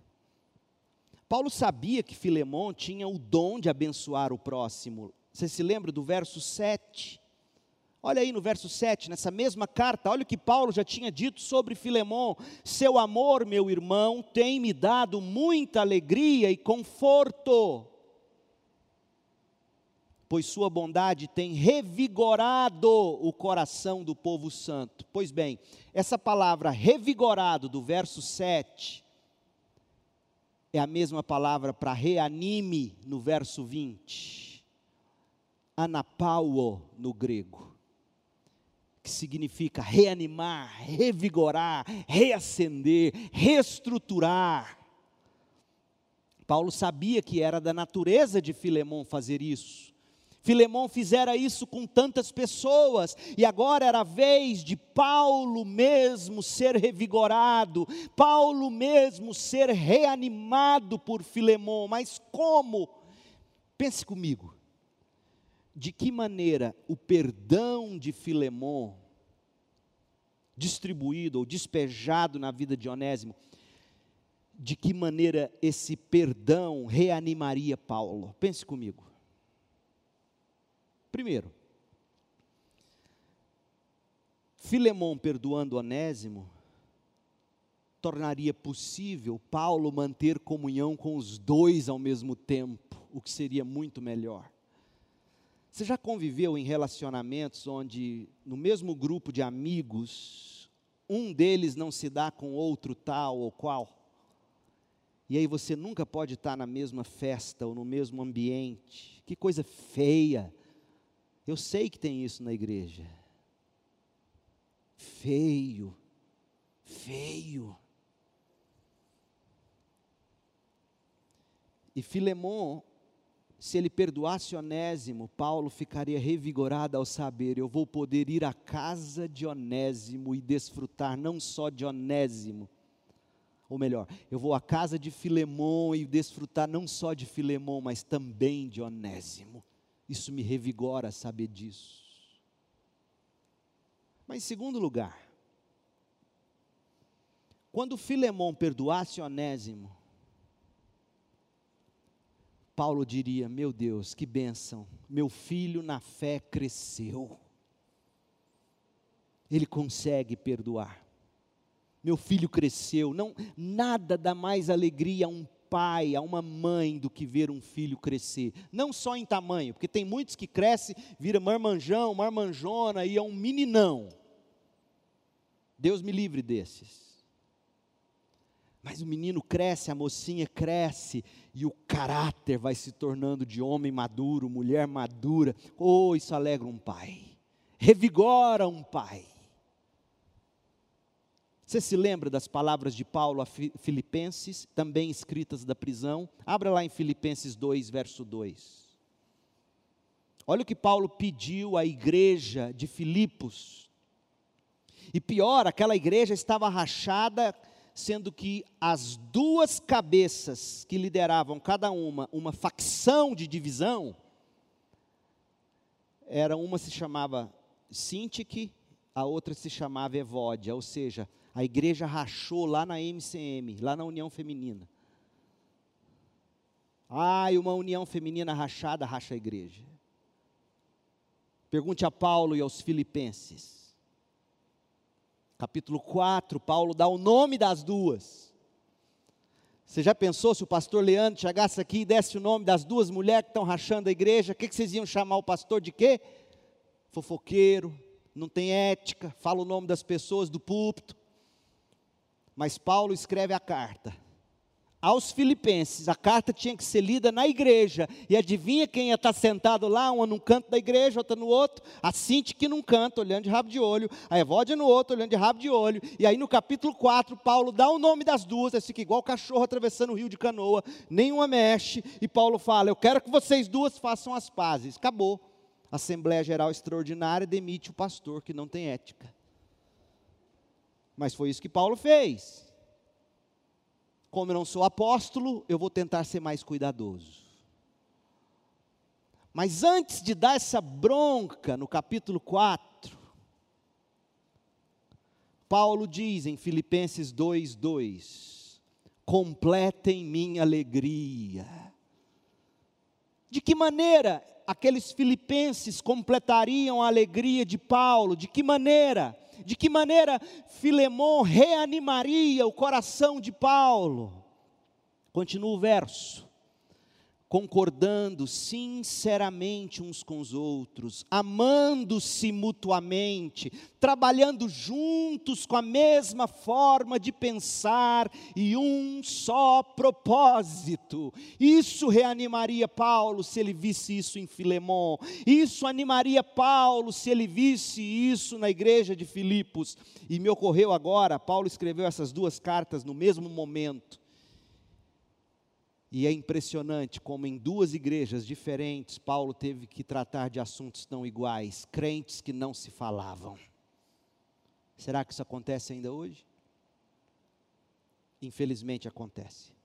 Paulo sabia que Filemão tinha o dom de abençoar o próximo. Você se lembra do verso 7? Olha aí no verso 7, nessa mesma carta, olha o que Paulo já tinha dito sobre Filemão: Seu amor, meu irmão, tem me dado muita alegria e conforto pois sua bondade tem revigorado o coração do povo santo. Pois bem, essa palavra revigorado do verso 7 é a mesma palavra para reanime no verso 20. Anapauo no grego, que significa reanimar, revigorar, reacender, reestruturar. Paulo sabia que era da natureza de Filemão fazer isso. Filemão fizera isso com tantas pessoas, e agora era a vez de Paulo mesmo ser revigorado, Paulo mesmo ser reanimado por Filemão. Mas como? Pense comigo. De que maneira o perdão de Filemão, distribuído ou despejado na vida de Onésimo, de que maneira esse perdão reanimaria Paulo? Pense comigo. Primeiro, Filemão perdoando Onésimo tornaria possível Paulo manter comunhão com os dois ao mesmo tempo, o que seria muito melhor. Você já conviveu em relacionamentos onde, no mesmo grupo de amigos, um deles não se dá com outro tal ou qual? E aí você nunca pode estar na mesma festa ou no mesmo ambiente. Que coisa feia. Eu sei que tem isso na igreja. Feio. Feio. E Filemon, se ele perdoasse Onésimo, Paulo ficaria revigorado ao saber: eu vou poder ir à casa de Onésimo e desfrutar não só de Onésimo, ou melhor, eu vou à casa de Filemon e desfrutar não só de Filemon, mas também de Onésimo. Isso me revigora saber disso. Mas em segundo lugar, quando Filemon perdoasse Onésimo, Paulo diria: Meu Deus, que bênção, meu filho na fé cresceu. Ele consegue perdoar. Meu filho cresceu. Não, nada dá mais alegria a um pai, a uma mãe do que ver um filho crescer. Não só em tamanho, porque tem muitos que crescem, vira marmanjão, marmanjona e é um meninão. Deus me livre desses. Mas o menino cresce, a mocinha cresce, e o caráter vai se tornando de homem maduro, mulher madura. Oh, isso alegra um pai, revigora um pai. Você se lembra das palavras de Paulo a Filipenses, também escritas da prisão? Abra lá em Filipenses 2, verso 2. Olha o que Paulo pediu à igreja de Filipos. E pior, aquela igreja estava rachada sendo que as duas cabeças que lideravam cada uma uma facção de divisão, era uma se chamava Sintique, a outra se chamava Evódia, ou seja, a igreja rachou lá na MCM, lá na União Feminina. E uma união feminina rachada racha a igreja. Pergunte a Paulo e aos filipenses capítulo 4, Paulo dá o nome das duas. Você já pensou se o pastor Leandro chegasse aqui e desse o nome das duas mulheres que estão rachando a igreja, o que, que vocês iam chamar o pastor de quê? Fofoqueiro, não tem ética, fala o nome das pessoas do púlpito. Mas Paulo escreve a carta. Aos filipenses, a carta tinha que ser lida na igreja, e adivinha quem ia estar sentado lá, uma num canto da igreja, outra no outro, a Cinti num canto, olhando de rabo de olho, a Evódia no outro, olhando de rabo de olho, e aí no capítulo 4, Paulo dá o nome das duas, aí fica igual cachorro atravessando o rio de canoa, nenhuma mexe, e Paulo fala, eu quero que vocês duas façam as pazes, acabou, Assembleia Geral Extraordinária demite o pastor que não tem ética, mas foi isso que Paulo fez, como eu não sou apóstolo, eu vou tentar ser mais cuidadoso. Mas antes de dar essa bronca, no capítulo 4, Paulo diz em Filipenses 2:2: Completem minha alegria. De que maneira aqueles filipenses completariam a alegria de Paulo? De que maneira? De que maneira Filemão reanimaria o coração de Paulo. Continua o verso concordando sinceramente uns com os outros, amando-se mutuamente, trabalhando juntos com a mesma forma de pensar e um só propósito. Isso reanimaria Paulo se ele visse isso em Filemon. Isso animaria Paulo se ele visse isso na igreja de Filipos. E me ocorreu agora, Paulo escreveu essas duas cartas no mesmo momento. E é impressionante como em duas igrejas diferentes Paulo teve que tratar de assuntos tão iguais, crentes que não se falavam. Será que isso acontece ainda hoje? Infelizmente acontece.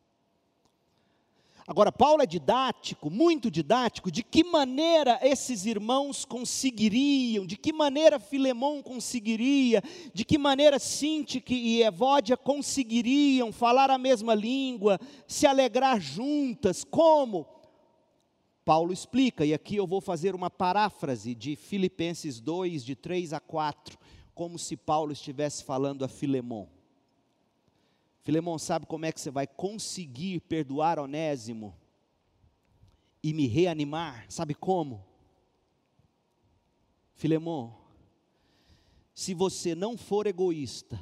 Agora, Paulo é didático, muito didático, de que maneira esses irmãos conseguiriam, de que maneira Filemão conseguiria, de que maneira Sintique e Evódia conseguiriam falar a mesma língua, se alegrar juntas, como? Paulo explica, e aqui eu vou fazer uma paráfrase de Filipenses 2, de 3 a 4, como se Paulo estivesse falando a Filemão. Filemão, sabe como é que você vai conseguir perdoar Onésimo e me reanimar? Sabe como? Filemon, se você não for egoísta,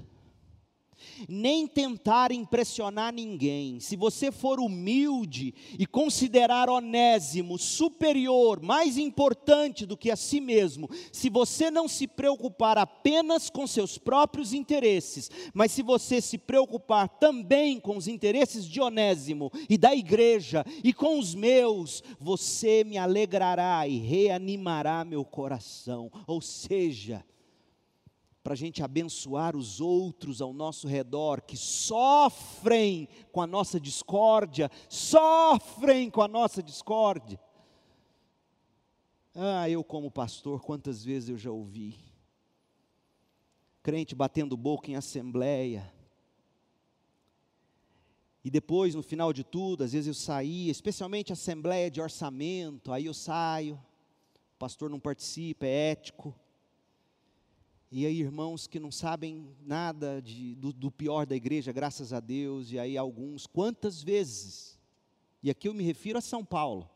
nem tentar impressionar ninguém. Se você for humilde e considerar Onésimo superior, mais importante do que a si mesmo, se você não se preocupar apenas com seus próprios interesses, mas se você se preocupar também com os interesses de Onésimo e da igreja e com os meus, você me alegrará e reanimará meu coração. Ou seja, para a gente abençoar os outros ao nosso redor que sofrem com a nossa discórdia, sofrem com a nossa discórdia. Ah, eu como pastor, quantas vezes eu já ouvi crente batendo boca em assembleia. E depois, no final de tudo, às vezes eu saía, especialmente assembleia de orçamento, aí eu saio, o pastor não participa, é ético. E aí, irmãos que não sabem nada de, do, do, pior da igreja, graças a Deus, e aí alguns, quantas vezes, e aqui eu me refiro a São Paulo,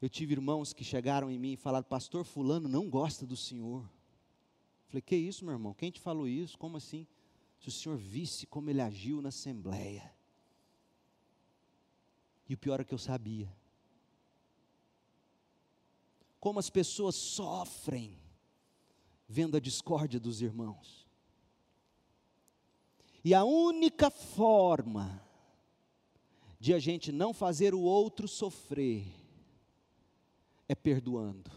eu tive irmãos que chegaram em mim e falaram, pastor fulano não gosta do senhor. Falei, que isso meu irmão, quem te falou isso? Como assim? Se o senhor visse como ele agiu na assembleia. E o pior é que eu sabia. Como as pessoas sofrem vendo a discórdia dos irmãos. E a única forma de a gente não fazer o outro sofrer é perdoando.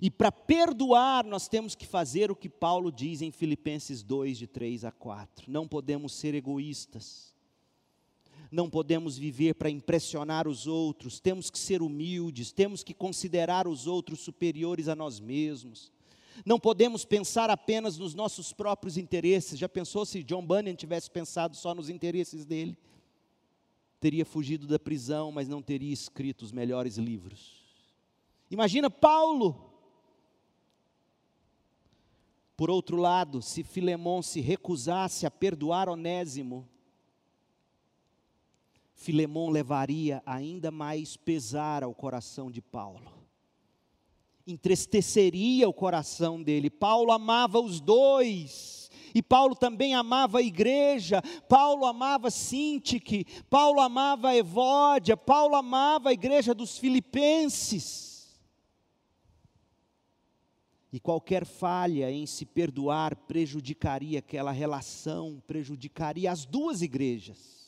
E para perdoar, nós temos que fazer o que Paulo diz em Filipenses 2, de 3 a 4. Não podemos ser egoístas, não podemos viver para impressionar os outros, temos que ser humildes, temos que considerar os outros superiores a nós mesmos. Não podemos pensar apenas nos nossos próprios interesses. Já pensou se John Bunyan tivesse pensado só nos interesses dele? Teria fugido da prisão, mas não teria escrito os melhores livros. Imagina Paulo. Por outro lado, se Filemão se recusasse a perdoar Onésimo, Filemão levaria ainda mais pesar ao coração de Paulo entristeceria o coração dele. Paulo amava os dois. E Paulo também amava a igreja, Paulo amava Sintique, Paulo amava Evódia, Paulo amava a igreja dos filipenses. E qualquer falha em se perdoar prejudicaria aquela relação, prejudicaria as duas igrejas,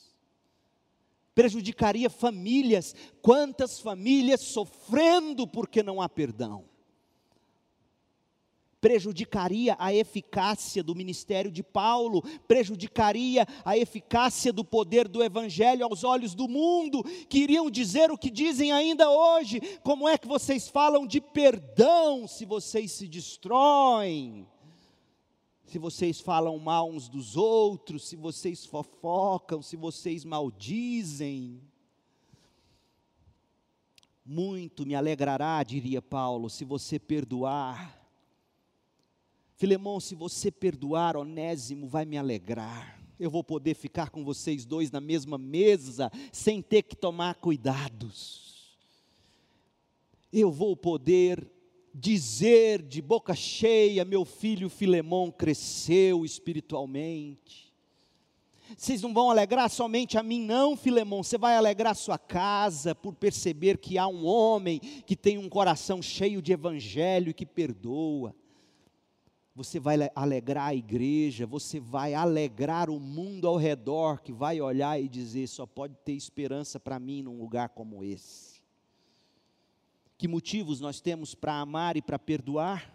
prejudicaria famílias. Quantas famílias sofrendo porque não há perdão? prejudicaria a eficácia do ministério de Paulo, prejudicaria a eficácia do poder do Evangelho aos olhos do mundo, que iriam dizer o que dizem ainda hoje: como é que vocês falam de perdão se vocês se destroem? Se vocês falam mal uns dos outros, se vocês fofocam, se vocês maldizem. Muito me alegrará, diria Paulo, se você perdoar Filemão, se você perdoar, Onésimo vai me alegrar. Eu vou poder ficar com vocês dois na mesma mesa, sem ter que tomar cuidados. Eu vou poder dizer de boca cheia: meu filho Filemão cresceu espiritualmente. Vocês não vão alegrar somente a mim, não, Filemão. Você vai alegrar sua casa por perceber que há um homem que tem um coração cheio de evangelho e que perdoa você vai alegrar a igreja, você vai alegrar o mundo ao redor que vai olhar e dizer: só pode ter esperança para mim num lugar como esse. Que motivos nós temos para amar e para perdoar?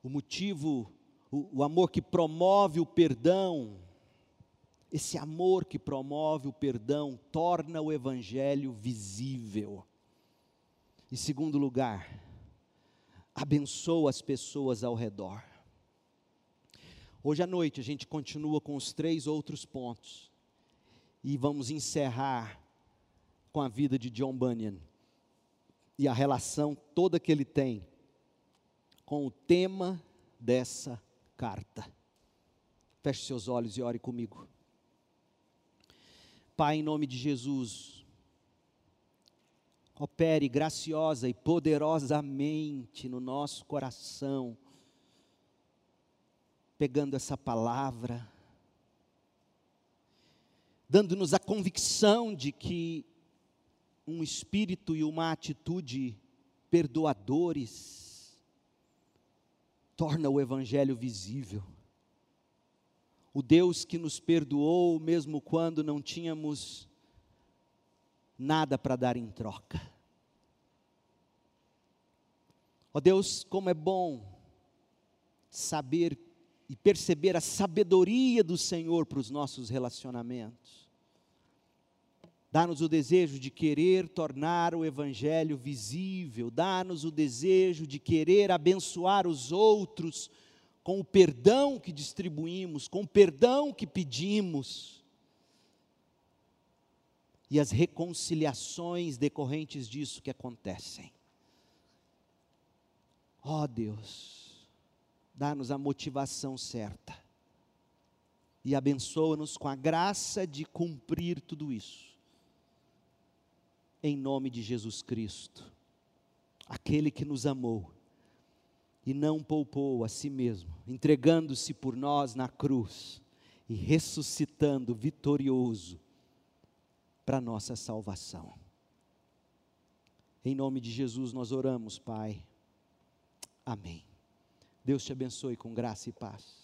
O motivo, o, o amor que promove o perdão, esse amor que promove o perdão torna o Evangelho visível. Em segundo lugar, abençoa as pessoas ao redor. Hoje à noite a gente continua com os três outros pontos e vamos encerrar com a vida de John Bunyan e a relação toda que ele tem com o tema dessa carta. Feche seus olhos e ore comigo. Pai, em nome de Jesus, opere graciosa e poderosamente no nosso coração, pegando essa palavra, dando-nos a convicção de que um espírito e uma atitude perdoadores torna o evangelho visível. O Deus que nos perdoou mesmo quando não tínhamos nada para dar em troca. Ó oh Deus, como é bom saber e perceber a sabedoria do Senhor para os nossos relacionamentos. Dá-nos o desejo de querer tornar o Evangelho visível, dá-nos o desejo de querer abençoar os outros com o perdão que distribuímos, com o perdão que pedimos e as reconciliações decorrentes disso que acontecem. Ó oh Deus, dá-nos a motivação certa e abençoa-nos com a graça de cumprir tudo isso. Em nome de Jesus Cristo, aquele que nos amou e não poupou a si mesmo, entregando-se por nós na cruz e ressuscitando vitorioso para nossa salvação. Em nome de Jesus nós oramos, Pai. Amém. Deus te abençoe com graça e paz.